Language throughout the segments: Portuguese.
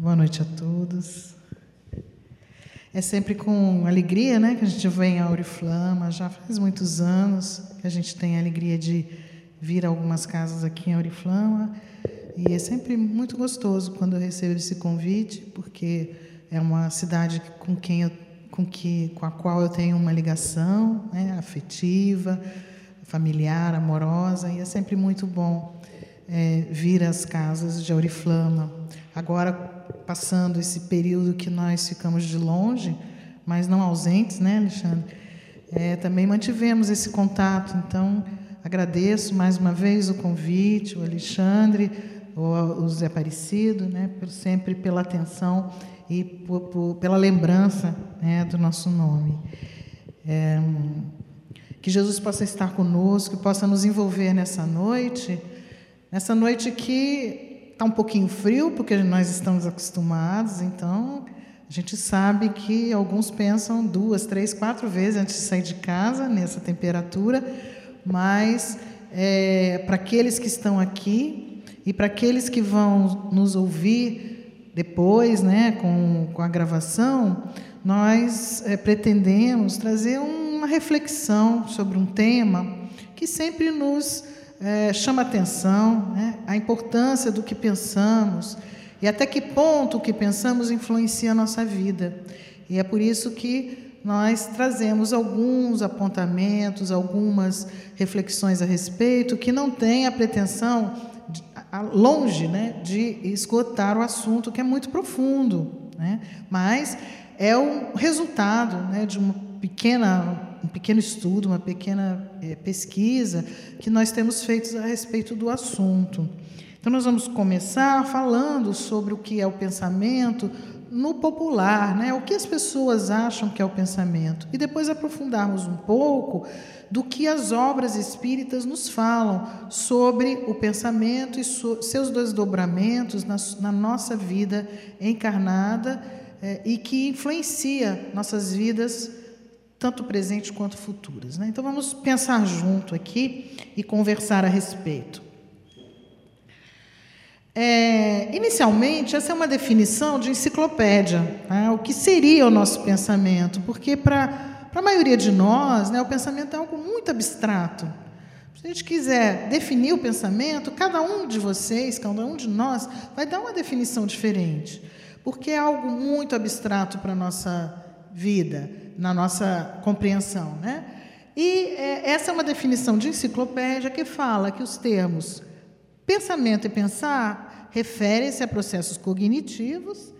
Boa noite a todos. É sempre com alegria né, que a gente vem a Oriflama, já faz muitos anos que a gente tem a alegria de vir a algumas casas aqui em Oriflama, e é sempre muito gostoso quando eu recebo esse convite, porque é uma cidade com quem eu, com que com a qual eu tenho uma ligação né, afetiva, familiar, amorosa, e é sempre muito bom é, vir às casas de Oriflama. Agora, passando esse período que nós ficamos de longe, mas não ausentes, né, Alexandre? É, também mantivemos esse contato. Então, agradeço mais uma vez o convite, o Alexandre, o, o Zé Aparecido, né, por, sempre pela atenção e por, por, pela lembrança né, do nosso nome. É, que Jesus possa estar conosco, que possa nos envolver nessa noite Nessa noite aqui está um pouquinho frio, porque nós estamos acostumados, então a gente sabe que alguns pensam duas, três, quatro vezes antes de sair de casa nessa temperatura, mas é, para aqueles que estão aqui e para aqueles que vão nos ouvir depois, né, com, com a gravação, nós é, pretendemos trazer uma reflexão sobre um tema que sempre nos é, chama atenção né, a importância do que pensamos e até que ponto o que pensamos influencia a nossa vida. E é por isso que nós trazemos alguns apontamentos, algumas reflexões a respeito, que não têm a pretensão, de, longe né, de esgotar o assunto, que é muito profundo, né, mas é o resultado né, de uma pequena um pequeno estudo, uma pequena é, pesquisa que nós temos feito a respeito do assunto. Então, nós vamos começar falando sobre o que é o pensamento no popular, né? o que as pessoas acham que é o pensamento, e depois aprofundarmos um pouco do que as obras espíritas nos falam sobre o pensamento e seus desdobramentos na, na, nossa vida encarnada é, e que influencia nossas vidas tanto presentes quanto futuras. Né? Então vamos pensar junto aqui e conversar a respeito. É, inicialmente, essa é uma definição de enciclopédia, né? o que seria o nosso pensamento, porque para a maioria de nós, né, o pensamento é algo muito abstrato. Se a gente quiser definir o pensamento, cada um de vocês, cada um de nós, vai dar uma definição diferente, porque é algo muito abstrato para a nossa vida na nossa compreensão. Né? E é, essa é uma definição de enciclopédia que fala que os termos pensamento e pensar referem-se a processos cognitivos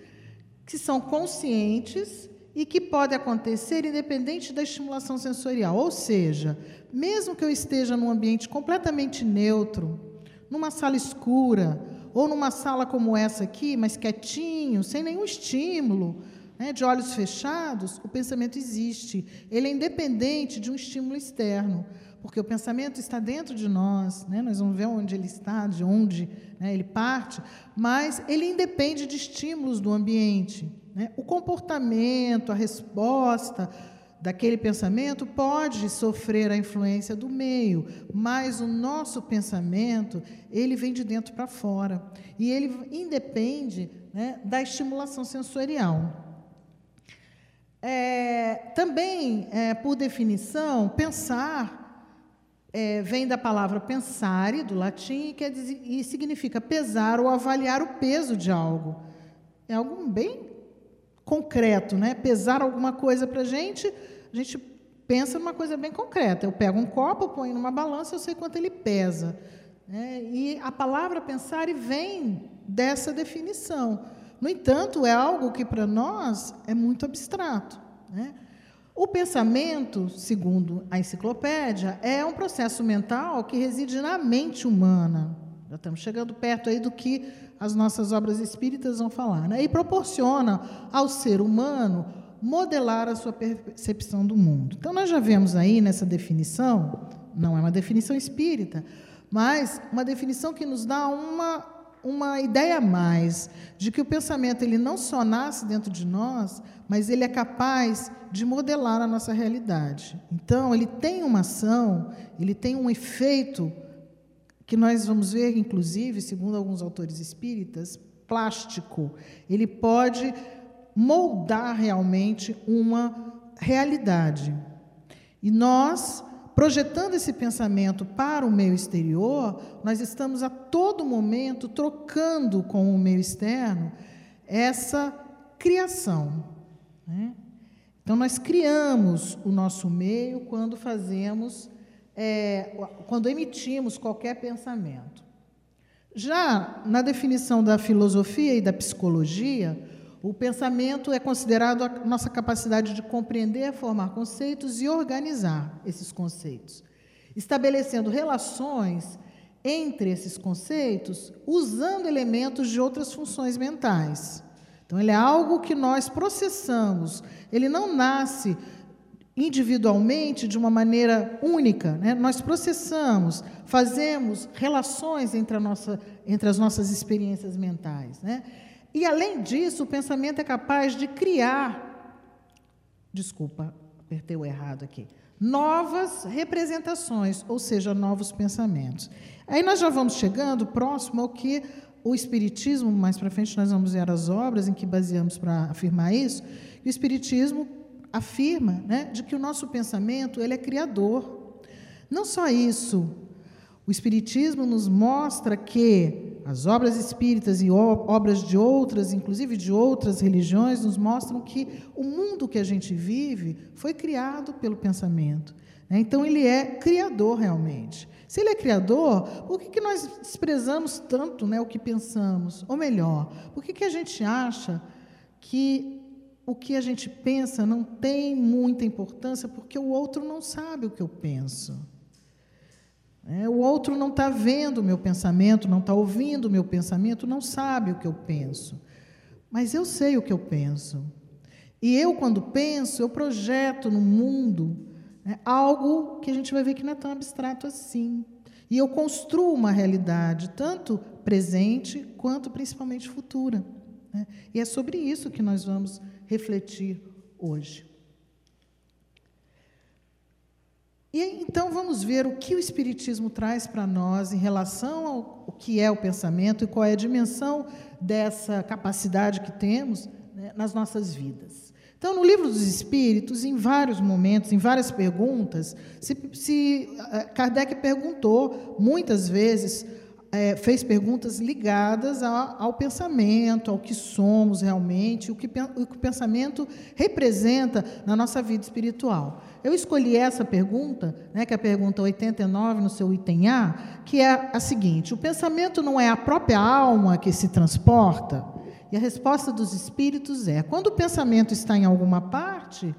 que são conscientes e que podem acontecer independente da estimulação sensorial. Ou seja, mesmo que eu esteja num ambiente completamente neutro, numa sala escura, ou numa sala como essa aqui, mas quietinho, sem nenhum estímulo, né, de olhos fechados, o pensamento existe. Ele é independente de um estímulo externo, porque o pensamento está dentro de nós, né, nós vamos ver onde ele está, de onde né, ele parte, mas ele independe de estímulos do ambiente. Né. O comportamento, a resposta daquele pensamento pode sofrer a influência do meio, mas o nosso pensamento ele vem de dentro para fora e ele independe né, da estimulação sensorial. É, também, é, por definição, pensar é, vem da palavra pensare, do latim, que e significa pesar ou avaliar o peso de algo. É algo bem concreto, né? Pesar alguma coisa para a gente, a gente pensa numa coisa bem concreta. Eu pego um copo, ponho numa balança, eu sei quanto ele pesa. Né? E a palavra pensar vem dessa definição. No entanto, é algo que para nós é muito abstrato. Né? O pensamento, segundo a enciclopédia, é um processo mental que reside na mente humana. Já estamos chegando perto aí do que as nossas obras espíritas vão falar. Né? E proporciona ao ser humano modelar a sua percepção do mundo. Então, nós já vemos aí nessa definição, não é uma definição espírita, mas uma definição que nos dá uma uma ideia a mais de que o pensamento ele não só nasce dentro de nós, mas ele é capaz de modelar a nossa realidade. Então, ele tem uma ação, ele tem um efeito que nós vamos ver, inclusive, segundo alguns autores espíritas, plástico, ele pode moldar realmente uma realidade. E nós, projetando esse pensamento para o meio exterior, nós estamos a todo momento trocando com o meio externo essa criação. Né? Então, nós criamos o nosso meio quando fazemos, é, quando emitimos qualquer pensamento. Já na definição da filosofia e da psicologia, o pensamento é considerado a nossa capacidade de compreender, formar conceitos e organizar esses conceitos, estabelecendo relações entre esses conceitos usando elementos de outras funções mentais. Então, ele é algo que nós processamos, ele não nasce individualmente de uma maneira única. Né? Nós processamos, fazemos relações entre, nossa, entre as nossas experiências mentais. Né? E, além disso, o pensamento é capaz de criar. Desculpa, apertei o errado aqui. Novas representações, ou seja, novos pensamentos. Aí nós já vamos chegando próximo ao que o Espiritismo, mais para frente nós vamos ver as obras em que baseamos para afirmar isso. O Espiritismo afirma né, de que o nosso pensamento ele é criador. Não só isso, o Espiritismo nos mostra que as obras espíritas e obras de outras, inclusive de outras religiões, nos mostram que o mundo que a gente vive foi criado pelo pensamento. Né? Então, ele é criador realmente. Se ele é criador, por que, que nós desprezamos tanto né, o que pensamos? Ou melhor, por que, que a gente acha que o que a gente pensa não tem muita importância porque o outro não sabe o que eu penso? É, o outro não está vendo o meu pensamento, não está ouvindo o meu pensamento, não sabe o que eu penso. Mas eu sei o que eu penso. E eu, quando penso, eu projeto no mundo né, algo que a gente vai ver que não é tão abstrato assim. E eu construo uma realidade, tanto presente quanto principalmente futura. Né? E é sobre isso que nós vamos refletir hoje. E então vamos ver o que o Espiritismo traz para nós em relação ao que é o pensamento e qual é a dimensão dessa capacidade que temos né, nas nossas vidas. Então, no livro dos Espíritos, em vários momentos, em várias perguntas, se, se eh, Kardec perguntou muitas vezes é, fez perguntas ligadas ao, ao, pensamento, ao que somos realmente, o que, o que o pensamento representa na nossa vida espiritual. Eu escolhi essa pergunta, né, que é a pergunta 89 no seu item A, que é a seguinte: o pensamento não é a própria alma que se transporta? E a resposta dos espíritos é: quando o pensamento está em alguma parte,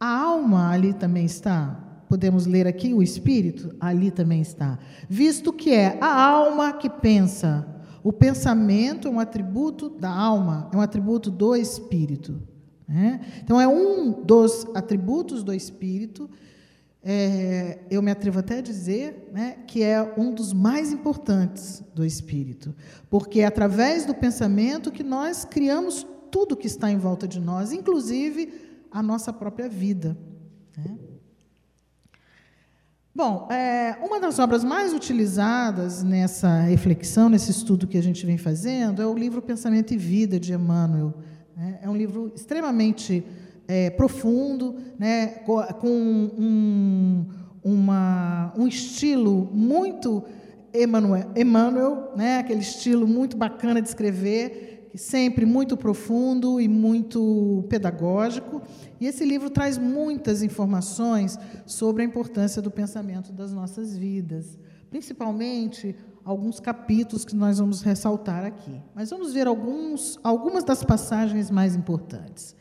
a alma ali também está podemos ler aqui o espírito, ali também está. Visto que é a alma que pensa. O pensamento é um atributo da alma, é um atributo do espírito. Né? Então, é um dos atributos do espírito. É, eu me atrevo até a dizer né, que é um dos mais importantes do espírito, porque é através do pensamento que nós criamos tudo que está em volta de nós, inclusive a nossa própria vida. Né? Bom, é, uma das obras mais utilizadas nessa reflexão, nesse estudo que a gente vem fazendo, é o livro Pensamento e Vida, de Emmanuel. Né? É um livro extremamente é, profundo, né, com um, uma, um estilo muito Emmanuel, Emmanuel né, aquele estilo muito bacana de escrever, sempre muito profundo e muito pedagógico. E esse livro traz muitas informações sobre a importância do pensamento das nossas vidas, principalmente alguns capítulos que nós vamos ressaltar aqui. Mas vamos ver alguns, algumas das passagens mais importantes.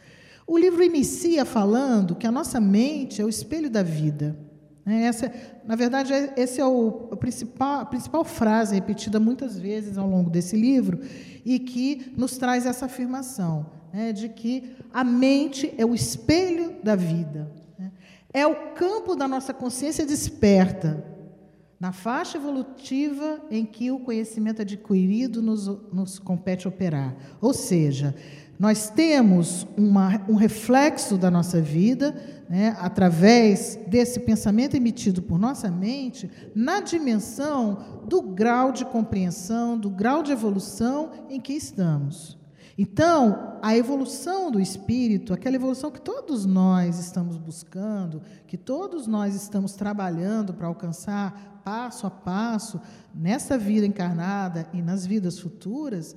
O livro inicia falando que a nossa mente é o espelho da vida. Né? Essa, na verdade, é, esse é o, o principal, a principal frase repetida muitas vezes ao longo desse livro e que nos traz essa afirmação né, de que a mente é o espelho da vida, né? é o campo da nossa consciência desperta, na faixa evolutiva em que o conhecimento adquirido nos, nos compete operar. Ou seja, Nós temos uma, um reflexo da nossa vida, né, através desse pensamento emitido por nossa mente, na dimensão do grau de compreensão, do grau de evolução em que estamos. Então, a evolução do espírito, aquela evolução que todos nós estamos buscando, que todos nós estamos trabalhando para alcançar passo a passo, nessa vida encarnada e nas vidas futuras,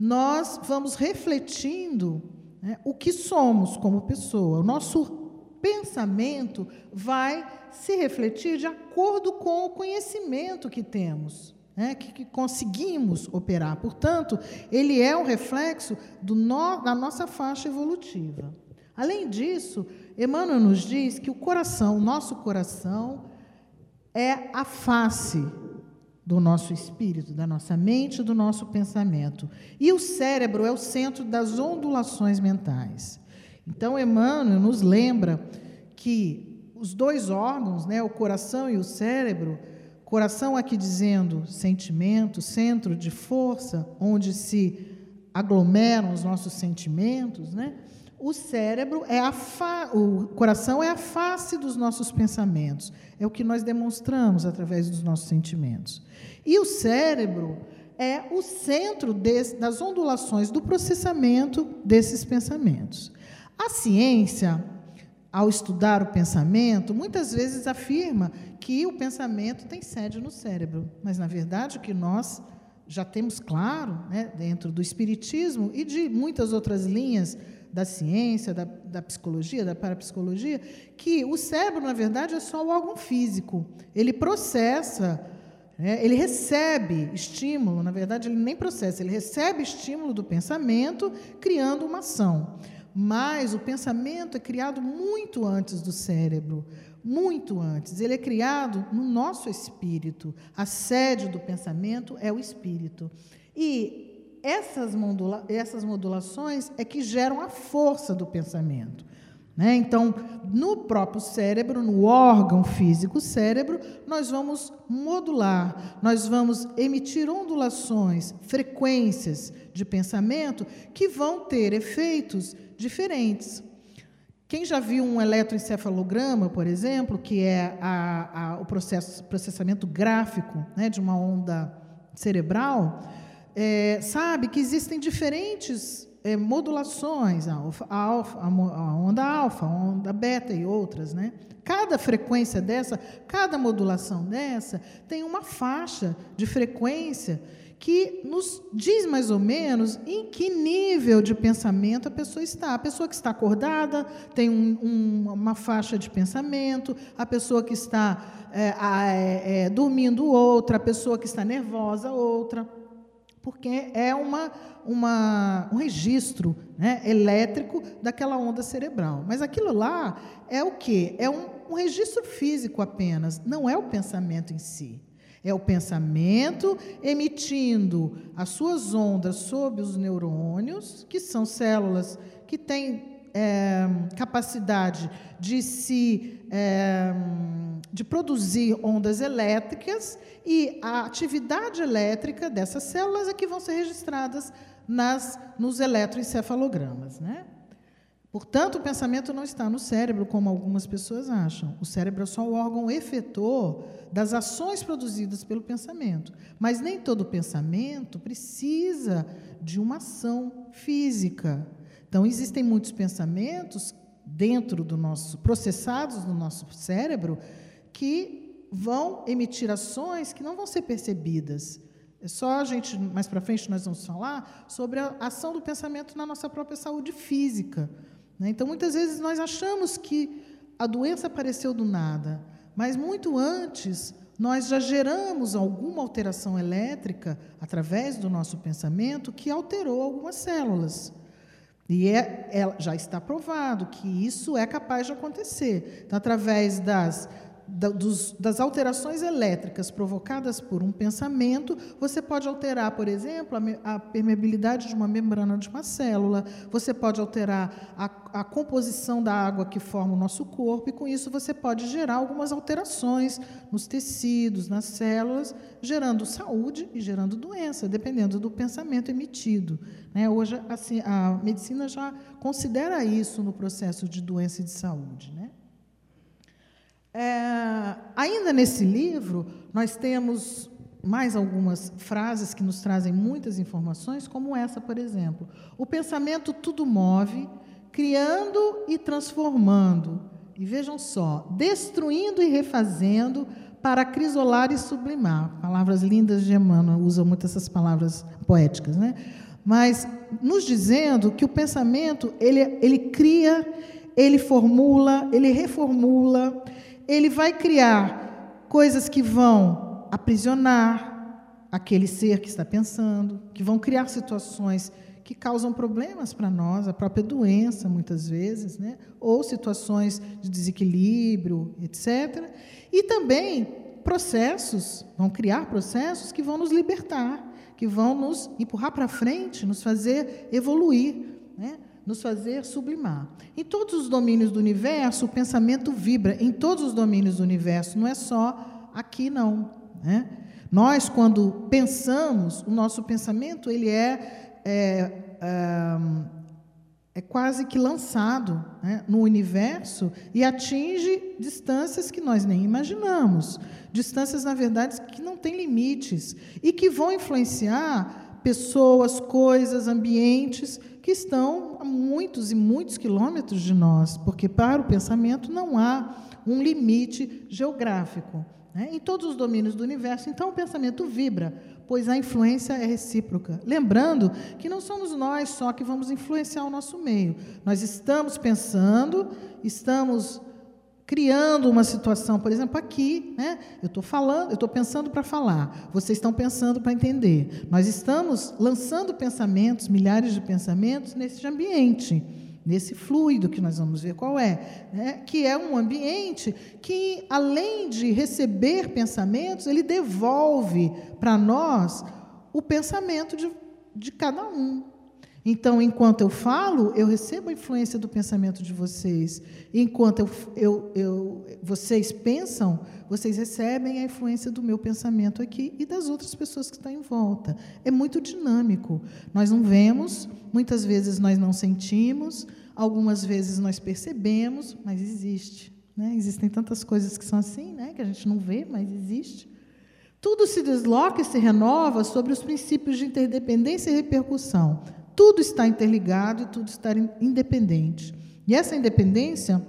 nós vamos refletindo né, o que somos como pessoa. O nosso pensamento vai se refletir de acordo com o conhecimento que temos né, que, que, conseguimos operar. Portanto, ele é um reflexo no, da nossa faixa evolutiva. Além disso, Emmanuel nos diz que o coração, o nosso coração, é a face do nosso espírito, da nossa mente, do nosso pensamento. E o cérebro é o centro das ondulações mentais. Então, Emmanuel nos lembra que os dois órgãos, né, o coração e o cérebro, Coração aqui dizendo sentimento, centro de força, onde se aglomeram os nossos sentimentos, né? O cérebro é a fa... o coração é a face dos nossos pensamentos, é o que nós demonstramos através dos nossos sentimentos. E o cérebro é o centro desse, das ondulações do processamento desses pensamentos. A ciência ao estudar o pensamento, muitas vezes afirma que o pensamento tem sede no cérebro, mas na verdade o que nós já temos claro, né, dentro do espiritismo e de muitas outras linhas da ciência, da, da, psicologia, da parapsicologia, que o cérebro, na verdade, é só o órgão físico. Ele processa, né, ele recebe estímulo, na verdade, ele nem processa, ele recebe estímulo do pensamento, criando uma ação. Mas o pensamento é criado muito antes do cérebro, muito antes. Ele é criado no nosso espírito. A sede do pensamento é o espírito. E essas, modula essas modulações é que geram a força do pensamento. Né? Então, no próprio cérebro, no órgão físico cérebro, nós vamos modular, nós vamos emitir ondulações, frequências de pensamento que vão ter efeitos diferentes. Quem já viu um eletroencefalograma, por exemplo, que é a, a, o processo, processamento gráfico né, de uma onda cerebral, é, sabe que existem diferentes é, modulações, a, alfa, a, alfa, a, onda alfa, a onda beta e outras. Né? Cada frequência dessa, cada modulação dessa, tem uma faixa de frequência que nos diz mais ou menos em que nível de pensamento a pessoa está. A pessoa que está acordada tem um, um, uma faixa de pensamento, a pessoa que está é, é, é, dormindo outra, a pessoa que está nervosa outra. Porque é uma, uma, um registro né, elétrico daquela onda cerebral. Mas aquilo lá é o quê? É um, um registro físico apenas, não é o pensamento em si. É o pensamento emitindo as suas ondas sobre os neurônios, que são células que têm é, capacidade de se é, de produzir ondas elétricas e a atividade elétrica dessas células é que vão ser registradas nas nos eletroencefalogramas, né? Portanto, o pensamento não está no cérebro, como algumas pessoas acham. O cérebro é só o órgão efetor das ações produzidas pelo pensamento. Mas nem todo pensamento precisa de uma ação física. Então, existem muitos pensamentos dentro do nosso, processados no nosso cérebro, que vão emitir ações que não vão ser percebidas. É só a gente, mais para frente, nós vamos falar sobre a ação do pensamento na nossa própria saúde física. Né? Então, muitas vezes nós achamos que a doença apareceu do nada, mas muito antes nós já geramos alguma alteração elétrica através do nosso pensamento que alterou algumas células. E é, é, já está provado que isso é capaz de acontecer. Então, através das, das alterações elétricas provocadas por um pensamento, você pode alterar, por exemplo, a, a permeabilidade de uma membrana de uma célula, você pode alterar a, a, composição da água que forma o nosso corpo, e com isso você pode gerar algumas alterações nos tecidos, nas células, gerando saúde e gerando doença, dependendo do pensamento emitido. Né? Hoje, assim, a medicina já considera isso no processo de doença e de saúde. Né? É, ainda nesse livro, nós temos mais algumas frases que nos trazem muitas informações, como essa, por exemplo. O pensamento tudo move, criando e transformando. E vejam só, destruindo e refazendo para crisolar e sublimar. Palavras lindas de Emmanuel, usa muito essas palavras poéticas, né? Mas nos dizendo que o pensamento, ele, ele cria, ele formula, ele reformula, ele vai criar coisas que vão aprisionar aquele ser que está pensando, que vão criar situações que causam problemas para nós, a própria doença, muitas vezes, né? ou situações de desequilíbrio, etc. E também processos, vão criar processos que vão nos libertar, que vão nos empurrar para frente, nos fazer evoluir. Né? Nos fazer sublimar. Em todos os domínios do universo, o pensamento vibra, em todos os domínios do universo, não é só aqui, não. Né? Nós, quando pensamos, o nosso pensamento ele é, é, é, é quase que lançado né, no universo e atinge distâncias que nós nem imaginamos. Distâncias, na verdade, que não têm limites e que vão influenciar pessoas, coisas, ambientes que estão a muitos e muitos quilômetros de nós, porque para o pensamento não há um limite geográfico. Né? Em todos os domínios do universo, então o pensamento vibra, pois a influência é recíproca. Lembrando que não somos nós só que vamos influenciar o nosso meio. Nós estamos pensando, estamos criando uma situação, por exemplo, aqui, né? Eu estou falando, eu estou pensando para falar, vocês estão pensando para entender. Nós estamos lançando pensamentos, milhares de pensamentos nesse ambiente, nesse fluido que nós vamos ver qual é, né? que é um ambiente que, além de receber pensamentos, ele devolve para nós o pensamento de, de cada um. Então, enquanto eu falo, eu recebo a influência do pensamento de vocês. Enquanto eu, eu, eu, vocês pensam, vocês recebem a influência do meu pensamento aqui e das outras pessoas que estão em volta. É muito dinâmico. Nós não vemos, muitas vezes nós não sentimos, algumas vezes nós percebemos, mas existe. Né? Existem tantas coisas que são assim, né? que a gente não vê, mas existe. Tudo se desloca e se renova sobre os princípios de interdependência e repercussão tudo está interligado e tudo está independente. E essa independência,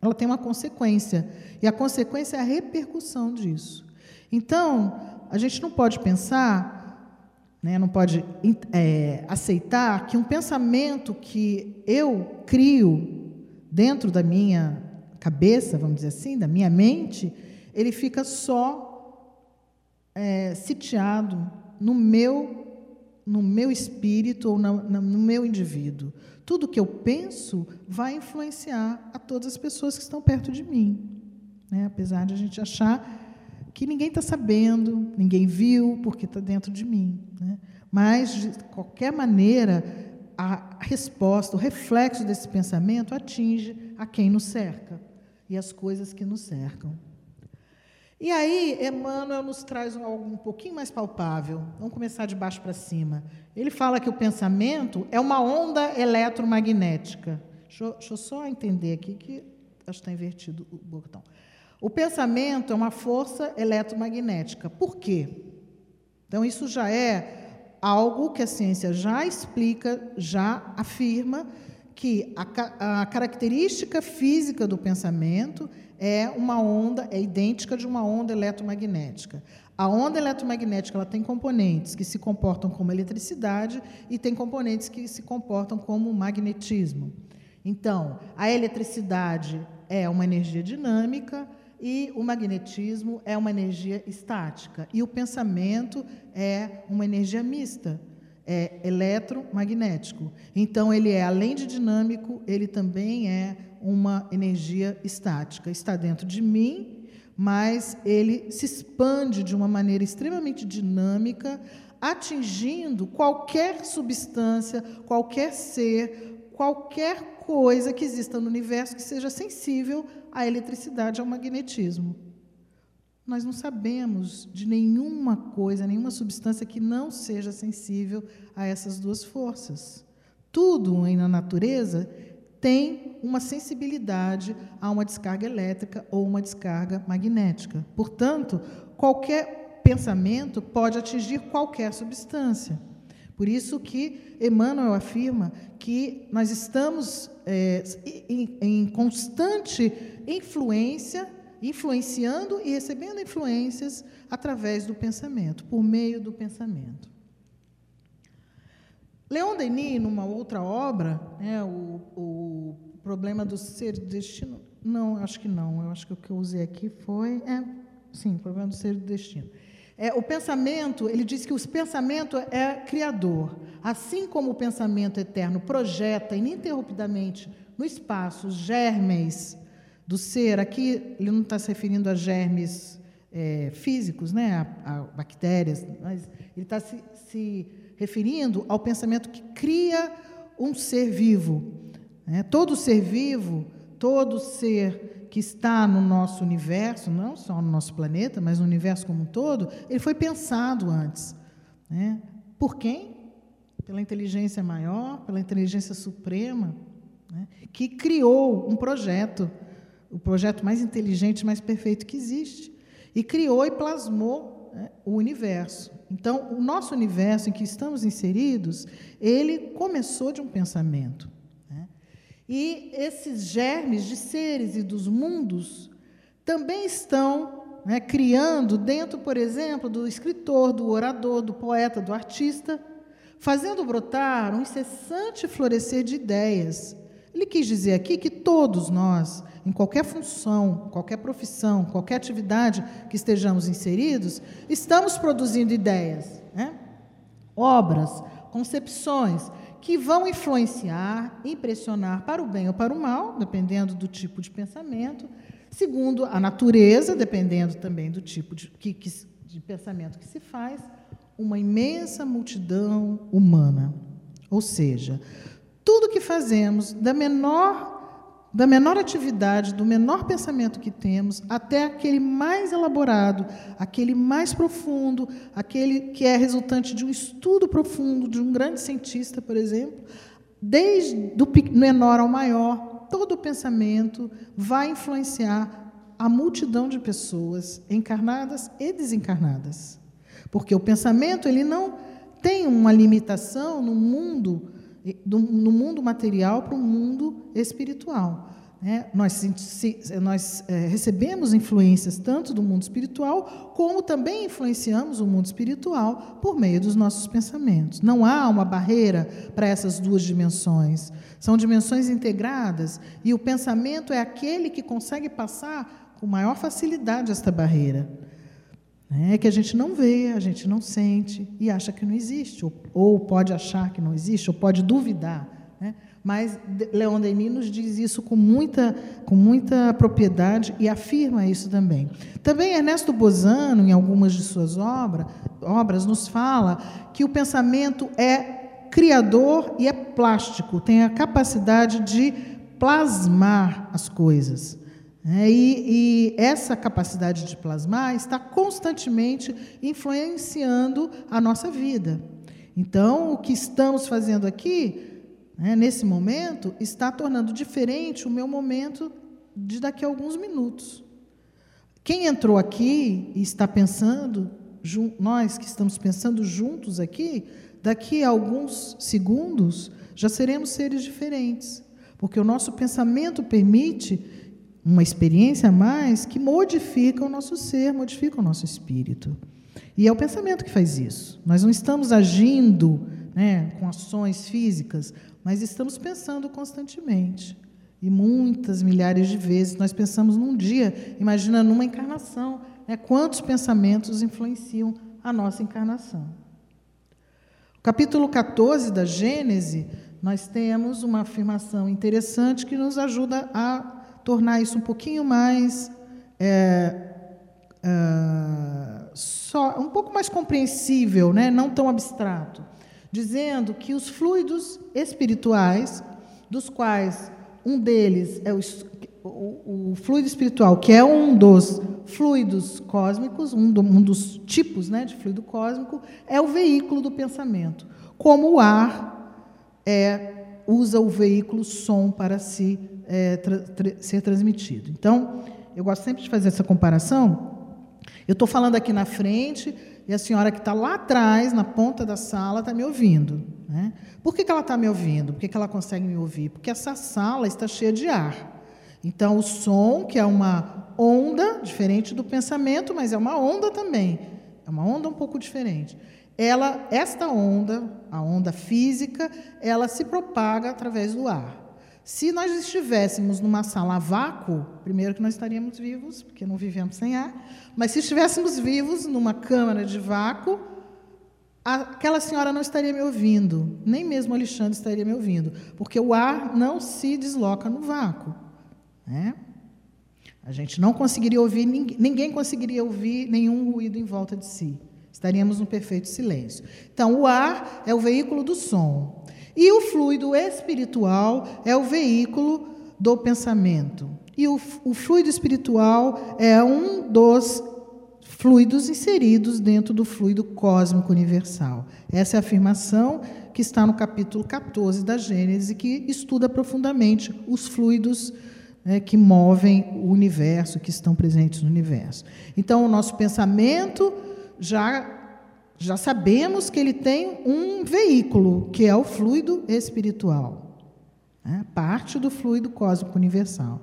ela tem uma consequência, e a consequência é a repercussão disso. Então, a gente não pode pensar, né, não pode é, aceitar que um pensamento que eu crio dentro da minha cabeça, vamos dizer assim, da minha mente, ele fica só é, sitiado no meu no meu espírito ou no, meu indivíduo. Tudo que eu penso vai influenciar a todas as pessoas que estão perto de mim. Né? Apesar de a gente achar que ninguém está sabendo, ninguém viu, porque está dentro de mim. Né? Mas, de qualquer maneira, a resposta, o reflexo desse pensamento atinge a quem nos cerca e as coisas que nos cercam. E aí, Emmanuel nos traz algo um pouquinho mais palpável. Vamos começar de baixo para cima. Ele fala que o pensamento é uma onda eletromagnética. Deixa eu, deixa eu só entender aqui que acho que está invertido o botão. O pensamento é uma força eletromagnética. Por quê? Então, isso já é algo que a ciência já explica, já afirma que a, a característica física do pensamento é uma onda, é idêntica de uma onda eletromagnética. A onda eletromagnética ela tem componentes que se comportam como eletricidade e tem componentes que se comportam como magnetismo. Então, a eletricidade é uma energia dinâmica e o magnetismo é uma energia estática. E o pensamento é uma energia mista, é eletromagnético. Então, ele é, além de dinâmico, ele também é uma energia estática. Está dentro de mim, mas ele se expande de uma maneira extremamente dinâmica, atingindo qualquer substância, qualquer ser, qualquer coisa que exista no universo que seja sensível à eletricidade, ao magnetismo. Nós não sabemos de nenhuma coisa, nenhuma substância que não seja sensível a essas duas forças. Tudo na natureza tem uma sensibilidade a uma descarga elétrica ou uma descarga magnética. Portanto, qualquer pensamento pode atingir qualquer substância. Por isso que Emmanuel afirma que nós estamos é, em, em constante influência, influenciando e recebendo influências através do pensamento, por meio do pensamento. Leon Denis, numa outra obra, né, o, o problema do ser destino. Não, acho que não. Eu acho que o que eu usei aqui foi. É, sim, o problema do ser do destino. É, o pensamento, ele diz que o pensamento é criador. Assim como o pensamento eterno projeta ininterruptamente no espaço os germes do ser, aqui ele não está se referindo a germes é, físicos, né, a, a, bactérias, mas ele está se, se referindo ao pensamento que cria um ser vivo. Né? Todo ser vivo, todo ser que está no nosso universo, não só no nosso planeta, mas no universo como um todo, ele foi pensado antes. Né? Por quem? Pela inteligência maior, pela inteligência suprema, né? que criou um projeto, o projeto mais inteligente, mais perfeito que existe, e criou e plasmou né, o universo. Então, o nosso universo em que estamos inseridos, ele começou de um pensamento. Né? E esses germes de seres e dos mundos também estão né, criando dentro, por exemplo, do escritor, do orador, do poeta, do artista, fazendo brotar um incessante florescer de ideias. Ele quis dizer aqui que todos nós em qualquer função, qualquer profissão, qualquer atividade que estejamos inseridos, estamos produzindo ideias, né? obras, concepções que vão influenciar, impressionar para o bem ou para o mal, dependendo do tipo de pensamento, segundo a natureza, dependendo também do tipo de, que, que, de pensamento que se faz, uma imensa multidão humana. Ou seja, tudo que fazemos, da menor da menor atividade, do menor pensamento que temos, até aquele mais elaborado, aquele mais profundo, aquele que é resultante de um estudo profundo de um grande cientista, por exemplo, desde o menor ao maior, todo o pensamento vai influenciar a multidão de pessoas encarnadas e desencarnadas. Porque o pensamento ele não tem uma limitação no mundo do, no mundo material para o mundo espiritual. É, nós, se, nós é, recebemos influências tanto do mundo espiritual, como também influenciamos o mundo espiritual por meio dos nossos pensamentos. Não há uma barreira para essas duas dimensões. São dimensões integradas e o pensamento é aquele que consegue passar com maior facilidade esta barreira. É que a gente não vê, a gente não sente e acha que não existe, ou, ou pode achar que não existe, ou pode duvidar. Né? Mas Leon Denis nos diz isso com muita, com muita propriedade e afirma isso também. Também Ernesto Bozano, em algumas de suas obras, obras, nos fala que o pensamento é criador e é plástico, tem a capacidade de plasmar as coisas. E, e, essa capacidade de plasmar está constantemente influenciando a nossa vida. Então, o que estamos fazendo aqui, né, nesse momento, está tornando diferente o meu momento de daqui a alguns minutos. Quem entrou aqui e está pensando, nós que estamos pensando juntos aqui, daqui a alguns segundos já seremos seres diferentes, porque o nosso pensamento permite uma experiência a mais que modifica o nosso ser, modifica o nosso espírito. E é o pensamento que faz isso. Nós não estamos agindo né, com ações físicas, mas estamos pensando constantemente. E muitas milhares de vezes nós pensamos num dia, imagina numa encarnação, né, quantos pensamentos influenciam a nossa encarnação. O capítulo 14 da Gênese, nós temos uma afirmação interessante que nos ajuda a tornar isso um pouquinho mais é, uh, só, um pouco mais compreensível, né? não tão abstrato, dizendo que os fluidos espirituais, dos quais um deles é o, o, o fluido espiritual, que é um dos fluidos cósmicos, um, do, um dos tipos né, de fluido cósmico, é o veículo do pensamento. Como o ar é, usa o veículo som para se, é, tra, ser transmitido. Então, eu gosto sempre de fazer essa comparação. Eu estou falando aqui na frente e a senhora que está lá atrás, na ponta da sala, está me ouvindo. Né? Por que, que ela está me ouvindo? Por que, que ela consegue me ouvir? Porque essa sala está cheia de ar. Então, o som, que é uma onda, diferente do pensamento, mas é uma onda também, é uma onda um pouco diferente. Ela, esta onda, a onda física, ela se propaga através do ar. Se nós estivéssemos numa sala a vácuo, primeiro que nós estaríamos vivos, porque não vivemos sem ar, mas se estivéssemos vivos numa câmara de vácuo, aquela senhora não estaria me ouvindo, nem mesmo Alexandre estaria me ouvindo, porque o ar não se desloca no vácuo. Né? A gente não conseguiria ouvir, ninguém conseguiria ouvir nenhum ruído em volta de si. Estaríamos no perfeito silêncio. Então, o ar é o veículo do som. E o fluido espiritual é o veículo do pensamento. E o, o fluido espiritual é um dos fluidos inseridos dentro do fluido cósmico universal. Essa é a afirmação que está no capítulo 14 da Gênesis, que estuda profundamente os fluidos né, que movem o universo, que estão presentes no universo. Então, o nosso pensamento já já sabemos que ele tem um veículo, que é o fluido espiritual, né? parte do fluido cósmico universal.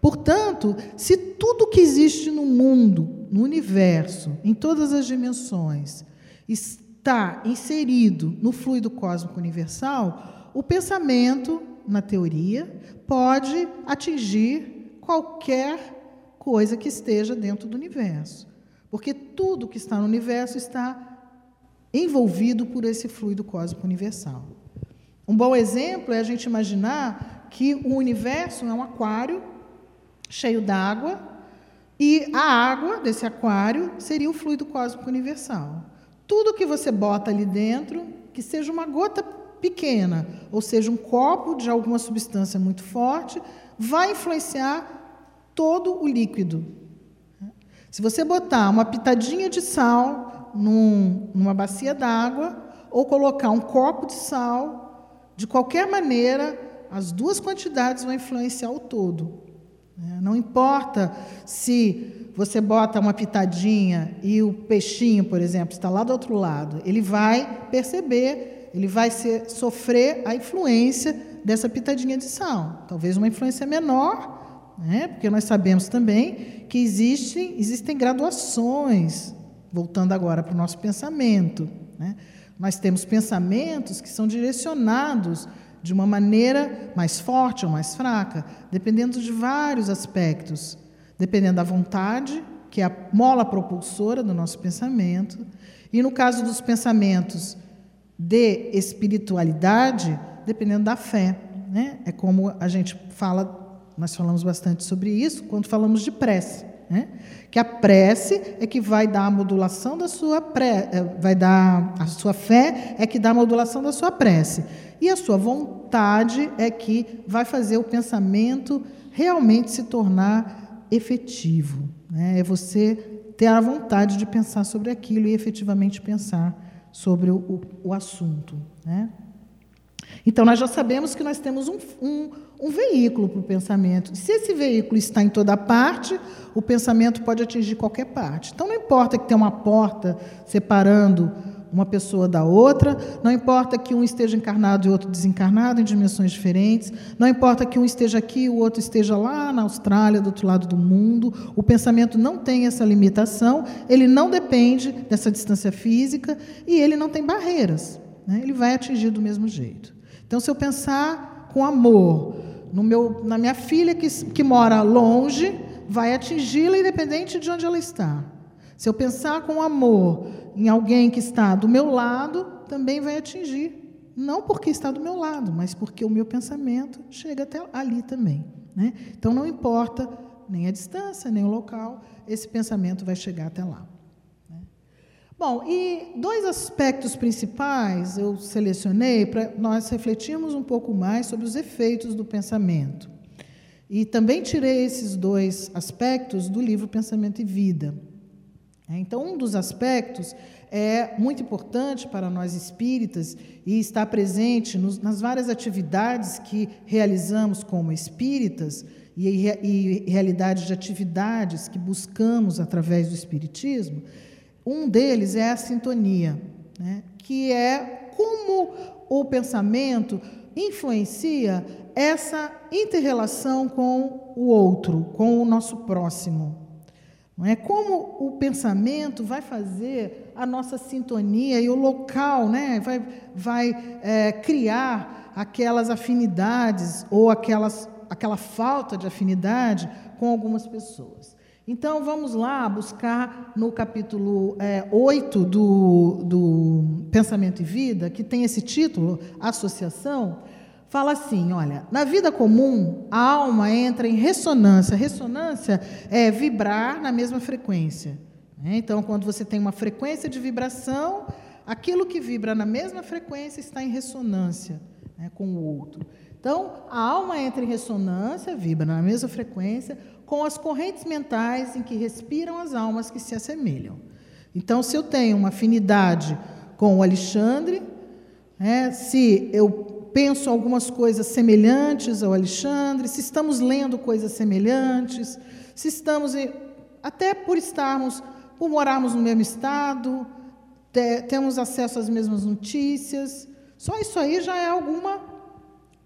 Portanto, se tudo que existe no mundo, no universo, em todas as dimensões, está inserido no fluido cósmico universal, o pensamento, na teoria, pode atingir qualquer coisa que esteja dentro do universo. Porque tudo que está no universo está envolvido por esse fluido cósmico universal. Um bom exemplo é a gente imaginar que o universo é um aquário cheio d'água e a água desse aquário seria o fluido cósmico universal. Tudo que você bota ali dentro, que seja uma gota pequena, ou seja, um copo de alguma substância muito forte, vai influenciar todo o líquido. Se você botar uma pitadinha de sal num, numa bacia d'água ou colocar um copo de sal, de qualquer maneira, as duas quantidades vão influenciar o todo. Né? Não importa se você bota uma pitadinha e o peixinho, por exemplo, está lá do outro lado, ele vai perceber, ele vai ser, sofrer a influência dessa pitadinha de sal. Talvez uma influência menor, né? porque nós sabemos também que existem, existem graduações voltando agora para o nosso pensamento. Né? Nós temos pensamentos que são direcionados de uma maneira mais forte ou mais fraca, dependendo de vários aspectos. Dependendo da vontade, que é a mola propulsora do nosso pensamento, e no caso dos pensamentos de espiritualidade, dependendo da fé. Né? É como a gente fala, nós falamos bastante sobre isso quando falamos de prece. Né? Que a prece é que vai dar a modulação da sua pré, é, vai dar a sua fé é que dá a modulação da sua prece. E a sua vontade é que vai fazer o pensamento realmente se tornar efetivo. Né? É você ter a vontade de pensar sobre aquilo e efetivamente pensar sobre o, o, o assunto. Né? Então, nós já sabemos que nós temos um, um, um veículo para o pensamento. Se esse veículo está em toda parte, o pensamento pode atingir qualquer parte. Então, não importa que tenha uma porta separando uma pessoa da outra, não importa que um esteja encarnado e outro desencarnado em dimensões diferentes, não importa que um esteja aqui e o outro esteja lá na Austrália, do outro lado do mundo, o pensamento não tem essa limitação, ele não depende dessa distância física e ele não tem barreiras, né? ele vai atingir do mesmo jeito. Então, se eu pensar com amor no meu, na minha filha que, que mora longe, vai atingi-la independente de onde ela está. Se eu pensar com amor em alguém que está do meu lado, também vai atingir. Não porque está do meu lado, mas porque o meu pensamento chega até ali também. Né? Então, não importa nem a distância, nem o local, esse pensamento vai chegar até lá. Bom, e dois aspectos principais eu selecionei para nós refletirmos um pouco mais sobre os efeitos do pensamento. E também tirei esses dois aspectos do livro Pensamento e Vida. É, então, um dos aspectos é muito importante para nós espíritas e está presente nos, nas várias atividades que realizamos como espíritas e, e, realidade de atividades que buscamos através do espiritismo. Um deles é a sintonia, né, que é como o pensamento influencia essa interrelação com o outro, com o nosso próximo. Não é como o pensamento vai fazer a nossa sintonia e o local, né, vai, vai é, criar aquelas afinidades ou aquelas, aquela falta de afinidade com algumas pessoas. Então vamos lá buscar no capítulo é, 8 do, do Pensamento e Vida, que tem esse título, Associação fala assim: olha, na vida comum, a alma entra em ressonância. Ressonância é vibrar na mesma frequência. Né? Então, quando você tem uma frequência de vibração, aquilo que vibra na mesma frequência está em ressonância né, com o outro. Então, a alma entra em ressonância, vibra na mesma frequência, com as correntes mentais em que respiram as almas que se assemelham. Então, se eu tenho uma afinidade com o Alexandre, né, se eu penso algumas coisas semelhantes ao Alexandre, se estamos lendo coisas semelhantes, se estamos, até por estarmos, por morarmos no mesmo estado, te, temos acesso às mesmas notícias. Só isso aí já é alguma,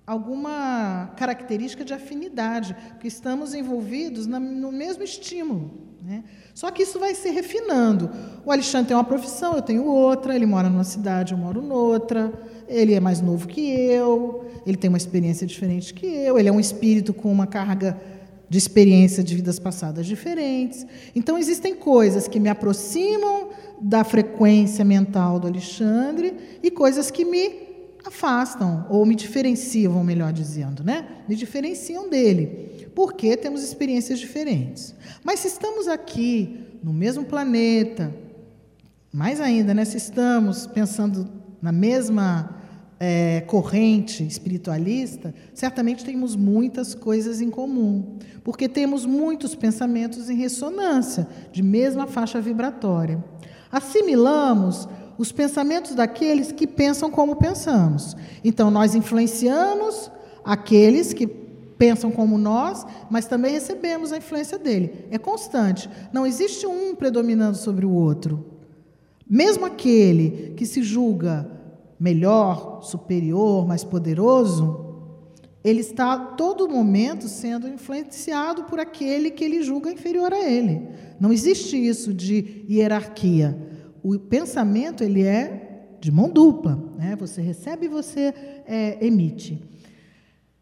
alguma característica de afinidade, porque estamos envolvidos no mesmo estímulo. Né? Só que isso vai se refinando. O Alexandre tem uma profissão, eu tenho outra, ele mora numa cidade, eu moro noutra ele é mais novo que eu, ele tem uma experiência diferente que eu, ele é um espírito com uma carga de experiência de vidas passadas diferentes. Então, existem coisas que me aproximam da frequência mental do Alexandre e coisas que me afastam, ou me diferenciam, melhor dizendo, né? Me diferenciam dele, porque temos experiências diferentes. Mas se estamos aqui no mesmo planeta, mais ainda, né? Se estamos pensando na mesma é, corrente espiritualista, certamente temos muitas coisas em comum, porque temos muitos pensamentos em ressonância, de mesma faixa vibratória. Assimilamos os pensamentos daqueles que pensam como pensamos. Então, nós influenciamos aqueles que pensam como nós, mas também recebemos a influência dele. É constante. Não existe um predominando sobre o outro. Mesmo aquele que se julga melhor, superior, mais poderoso, ele está a todo momento sendo influenciado por aquele que ele julga inferior a ele. Não existe isso de hierarquia. O pensamento ele é de mão dupla, né? Você recebe e você é, emite.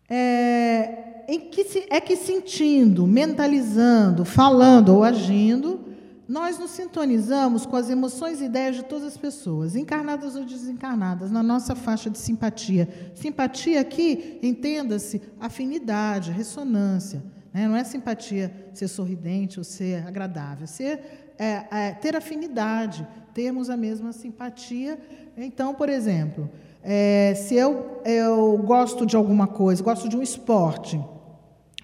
É, em que se, é que sentindo, mentalizando, falando ou agindo, nós nos sintonizamos com as emoções e ideias de todas as pessoas, encarnadas ou desencarnadas, na nossa faixa de simpatia. Simpatia aqui, entenda-se, afinidade, ressonância. Né? Não é simpatia ser sorridente ou ser agradável, ser, é, é, ter afinidade, termos a mesma simpatia. Então, por exemplo, é, se eu, eu gosto de alguma coisa, gosto de um esporte,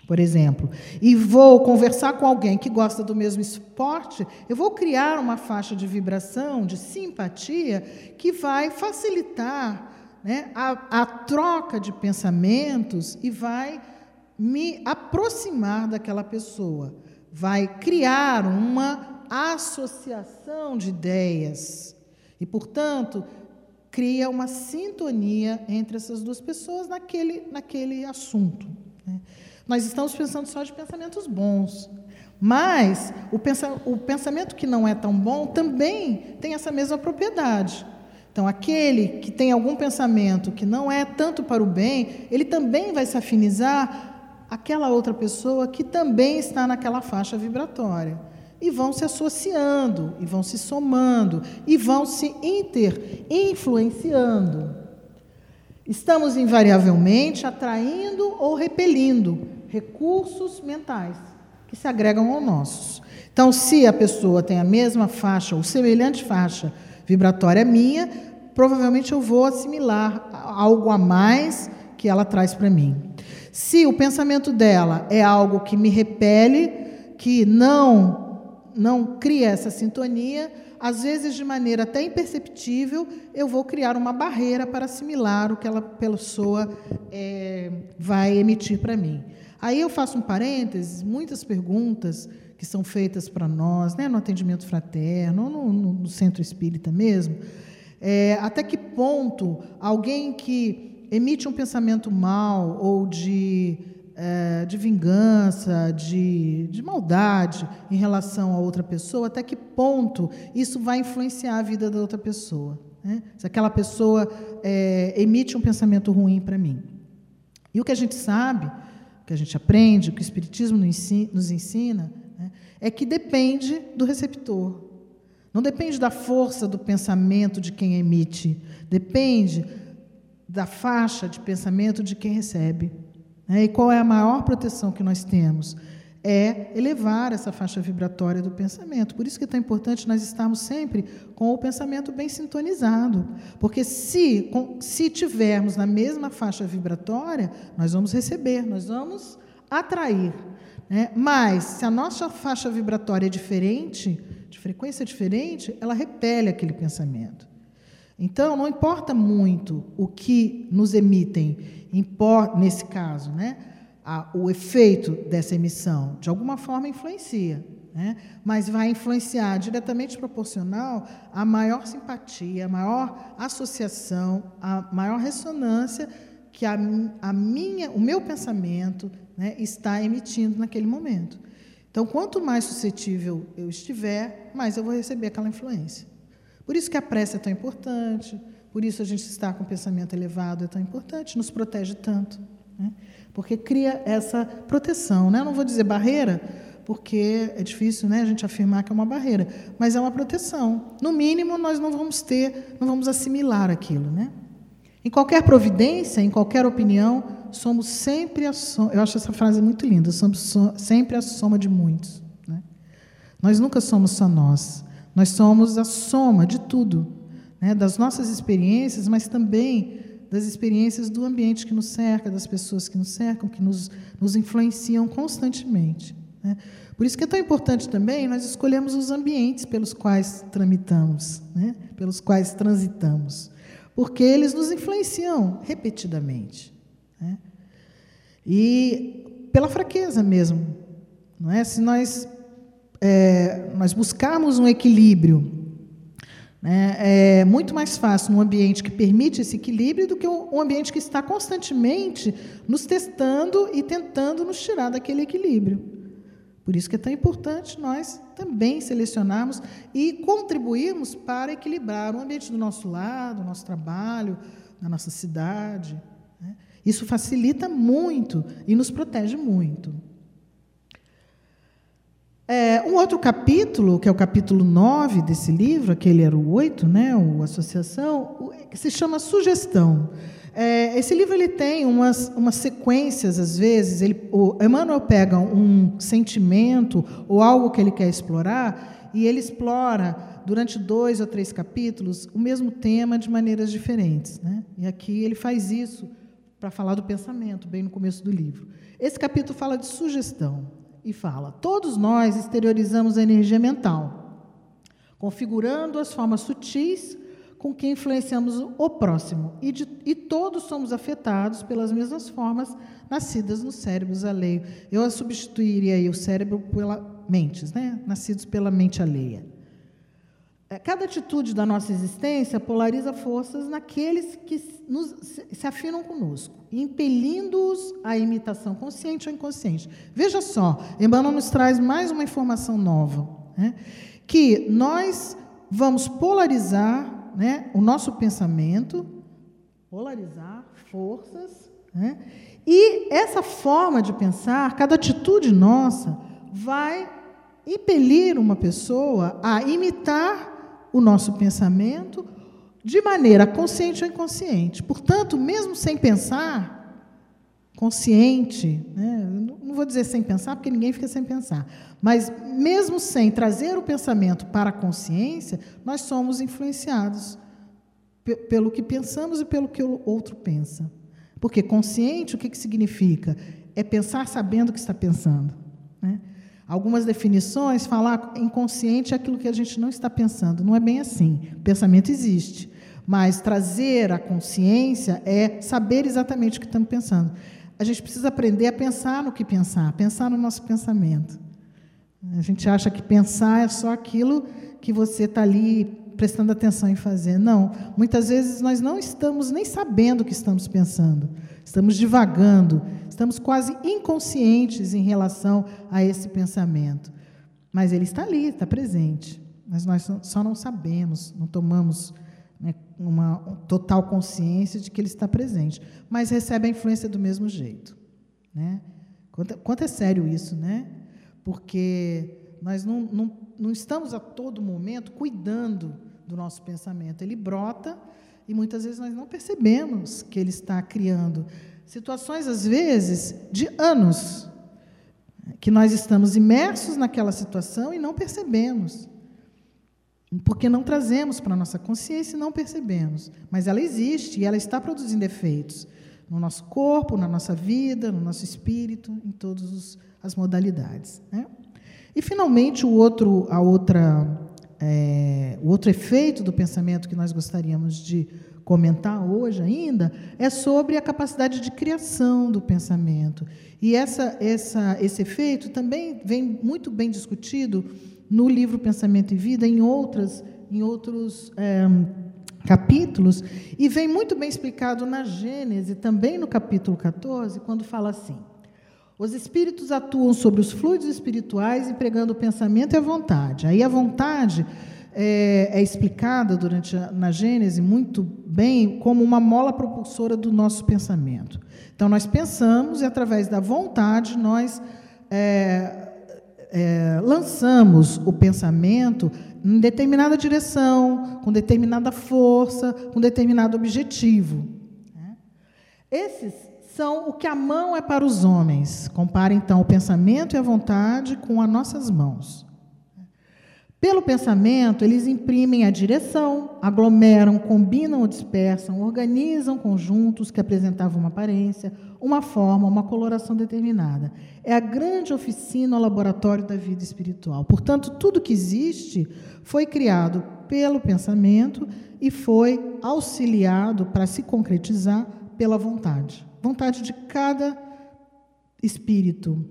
por exemplo, e vou conversar com alguém que gosta do mesmo esporte, eu vou criar uma faixa de vibração, de simpatia, que vai facilitar né, a, a troca de pensamentos e vai me aproximar daquela pessoa, vai criar uma associação de ideias e, portanto, cria uma sintonia entre essas duas pessoas naquele, naquele assunto. Né? Nós estamos pensando só de pensamentos bons. Mas o, pensa, o pensamento que não é tão bom também tem essa mesma propriedade. Então, aquele que tem algum pensamento que não é tanto para o bem, ele também vai se afinizar àquela outra pessoa que também está naquela faixa vibratória. E vão se associando, e vão se somando, e vão se inter-influenciando. Estamos invariavelmente atraindo ou repelindo recursos mentais que se agregam aos nossos. Então, se a pessoa tem a mesma faixa ou semelhante faixa vibratória minha, provavelmente eu vou assimilar algo a mais que ela traz para mim. Se o pensamento dela é algo que me repele, que não não cria essa sintonia, às vezes de maneira até imperceptível, eu vou criar uma barreira para assimilar o que aquela pessoa é, vai emitir para mim. Aí eu faço um parênteses, muitas perguntas que são feitas para nós, né, no atendimento fraterno, no, no, no centro espírita mesmo, é, até que ponto alguém que emite um pensamento mal ou de, é, de vingança, de, de maldade em relação a outra pessoa, até que ponto isso vai influenciar a vida da outra pessoa? Né? Se aquela pessoa é, emite um pensamento ruim para mim. E o que a gente sabe, o que a gente aprende, o que o Espiritismo nos ensina, né, é que depende do receptor. Não depende da força do pensamento de quem emite, depende da faixa de pensamento de quem recebe. Né? E qual é a maior proteção que nós temos? É elevar essa faixa vibratória do pensamento. Por isso que é tão importante nós estarmos sempre com o pensamento bem sintonizado. Porque se, se tivermos na mesma faixa vibratória, nós vamos receber, nós vamos atrair. Né? Mas, se a nossa faixa vibratória é diferente, frequência diferente, ela repele aquele pensamento. Então, não importa muito o que nos emitem, importa, nesse caso, né, a, o efeito dessa emissão, de alguma forma influencia, né, mas vai influenciar diretamente proporcional à maior simpatia, à maior associação, à maior ressonância que a, a minha, o meu pensamento né, está emitindo naquele momento. Então, quanto mais suscetível eu estiver, mais eu vou receber aquela influência. Por isso que a prece é tão importante, por isso a gente estar com o pensamento elevado é tão importante, nos protege tanto. Né? Porque cria essa proteção. Né? Não vou dizer barreira, porque é difícil né, a gente afirmar que é uma barreira, mas é uma proteção. No mínimo, nós não vamos ter, não vamos assimilar aquilo. Né? Em qualquer providência, em qualquer opinião, somos sempre a soma. Eu acho essa frase muito linda. Somos so, sempre a soma de muitos. Né? Nós nunca somos só nós. Nós somos a soma de tudo, né? das nossas experiências, mas também das experiências do ambiente que nos cerca, das pessoas que nos cercam, que nos, nos influenciam constantemente. Né? Por isso que é tão importante também nós escolhemos os ambientes pelos quais tramitamos, né? pelos quais transitamos, porque eles nos influenciam repetidamente. Né? E pela fraqueza mesmo. Não é? Se nós, é, nós buscarmos um equilíbrio, é muito mais fácil num ambiente que permite esse equilíbrio do que um ambiente que está constantemente nos testando e tentando nos tirar daquele equilíbrio. Por isso que é tão importante nós também selecionarmos e contribuirmos para equilibrar o ambiente do nosso lar, do nosso trabalho, da nossa cidade. Né? Isso facilita muito e nos protege muito. É, um outro capítulo, que é o capítulo 9 desse livro, aquele era o 8, né, o Associação, que se chama Sugestão. É, esse livro ele tem umas, umas sequências, às vezes. Ele, Emmanuel pega um sentimento ou algo que ele quer explorar e ele explora, durante dois ou três capítulos, o mesmo tema de maneiras diferentes. Né? E aqui ele faz isso para falar do pensamento, bem no começo do livro. Esse capítulo fala de sugestão e fala: todos nós exteriorizamos a energia mental, configurando as formas sutis com que influenciamos o próximo, e, de, e todos somos afetados pelas mesmas formas nascidas nos cérebros alheios. Eu substituiria o cérebro pela mentes, né? nascidos pela mente alheia. É, cada atitude da nossa existência polariza forças naqueles que nos, se afinam conosco, impelindo-os à imitação consciente ou inconsciente. Veja só, Emmanuel nos traz mais uma informação nova, né? que nós vamos polarizar né, o nosso pensamento, polarizar forças, né? e essa forma de pensar, cada atitude nossa, vai impelir uma pessoa a imitar o nosso pensamento de maneira consciente ou inconsciente. Portanto, mesmo sem pensar, consciente, né, não vou dizer sem pensar, porque ninguém fica sem pensar, mas mesmo sem trazer o pensamento para a consciência, nós somos influenciados pelo que pensamos e pelo que o outro pensa. Porque consciente, o que, que significa? É pensar sabendo o que está pensando. Né? Algumas definições falar inconsciente é aquilo que a gente não está pensando. Não é bem assim. Pensamento existe. Mas trazer a consciência é saber exatamente o que estamos pensando. A gente precisa aprender a pensar no que pensar, pensar no nosso pensamento. A gente acha que pensar é só aquilo que você está ali prestando atenção em fazer. Não, muitas vezes nós não estamos nem sabendo o que estamos pensando. Estamos divagando, estamos quase inconscientes em relação a esse pensamento. Mas ele está ali, está presente. Mas nós só não sabemos, não tomamos né, uma total consciência de que ele está presente. Mas recebe a influência do mesmo jeito. Né? Quanto, quanto é sério isso, né? Porque nós não, não, não estamos a todo momento cuidando do nosso pensamento. Ele brota e muitas vezes nós não percebemos que ele está criando situações, às vezes, de anos, que nós estamos imersos naquela situação e não percebemos. Porque não trazemos para a nossa consciência e não percebemos. Mas ela existe e ela está produzindo efeitos no nosso corpo, na nossa vida, no nosso espírito, em todas as modalidades. Né? E, finalmente, o outro, a outra, é, o outro efeito do pensamento que nós gostaríamos de comentar hoje ainda é sobre a capacidade de criação do pensamento. E essa, essa, esse efeito também vem muito bem discutido no livro Pensamento e Vida, em, outras, em outros é, capítulos, e vem muito bem explicado na Gênese, também no capítulo 14, quando fala assim. Os espíritos atuam sobre os fluidos espirituais, empregando o pensamento e a vontade. Aí a vontade é, é explicada durante a, na Gênese muito bem como uma mola propulsora do nosso pensamento. Então nós pensamos e através da vontade nós é, é, lançamos o pensamento em determinada direção, com determinada força, com determinado objetivo. Né? Esses são o que a mão é para os homens. Compare então o pensamento e a vontade com as nossas mãos. Pelo pensamento, eles imprimem a direção, aglomeram, combinam ou dispersam, organizam conjuntos que apresentavam uma aparência, uma forma, uma coloração determinada. É a grande oficina, o laboratório da vida espiritual. Portanto, tudo que existe foi criado pelo pensamento e foi auxiliado para se concretizar pela vontade vontade de cada espírito.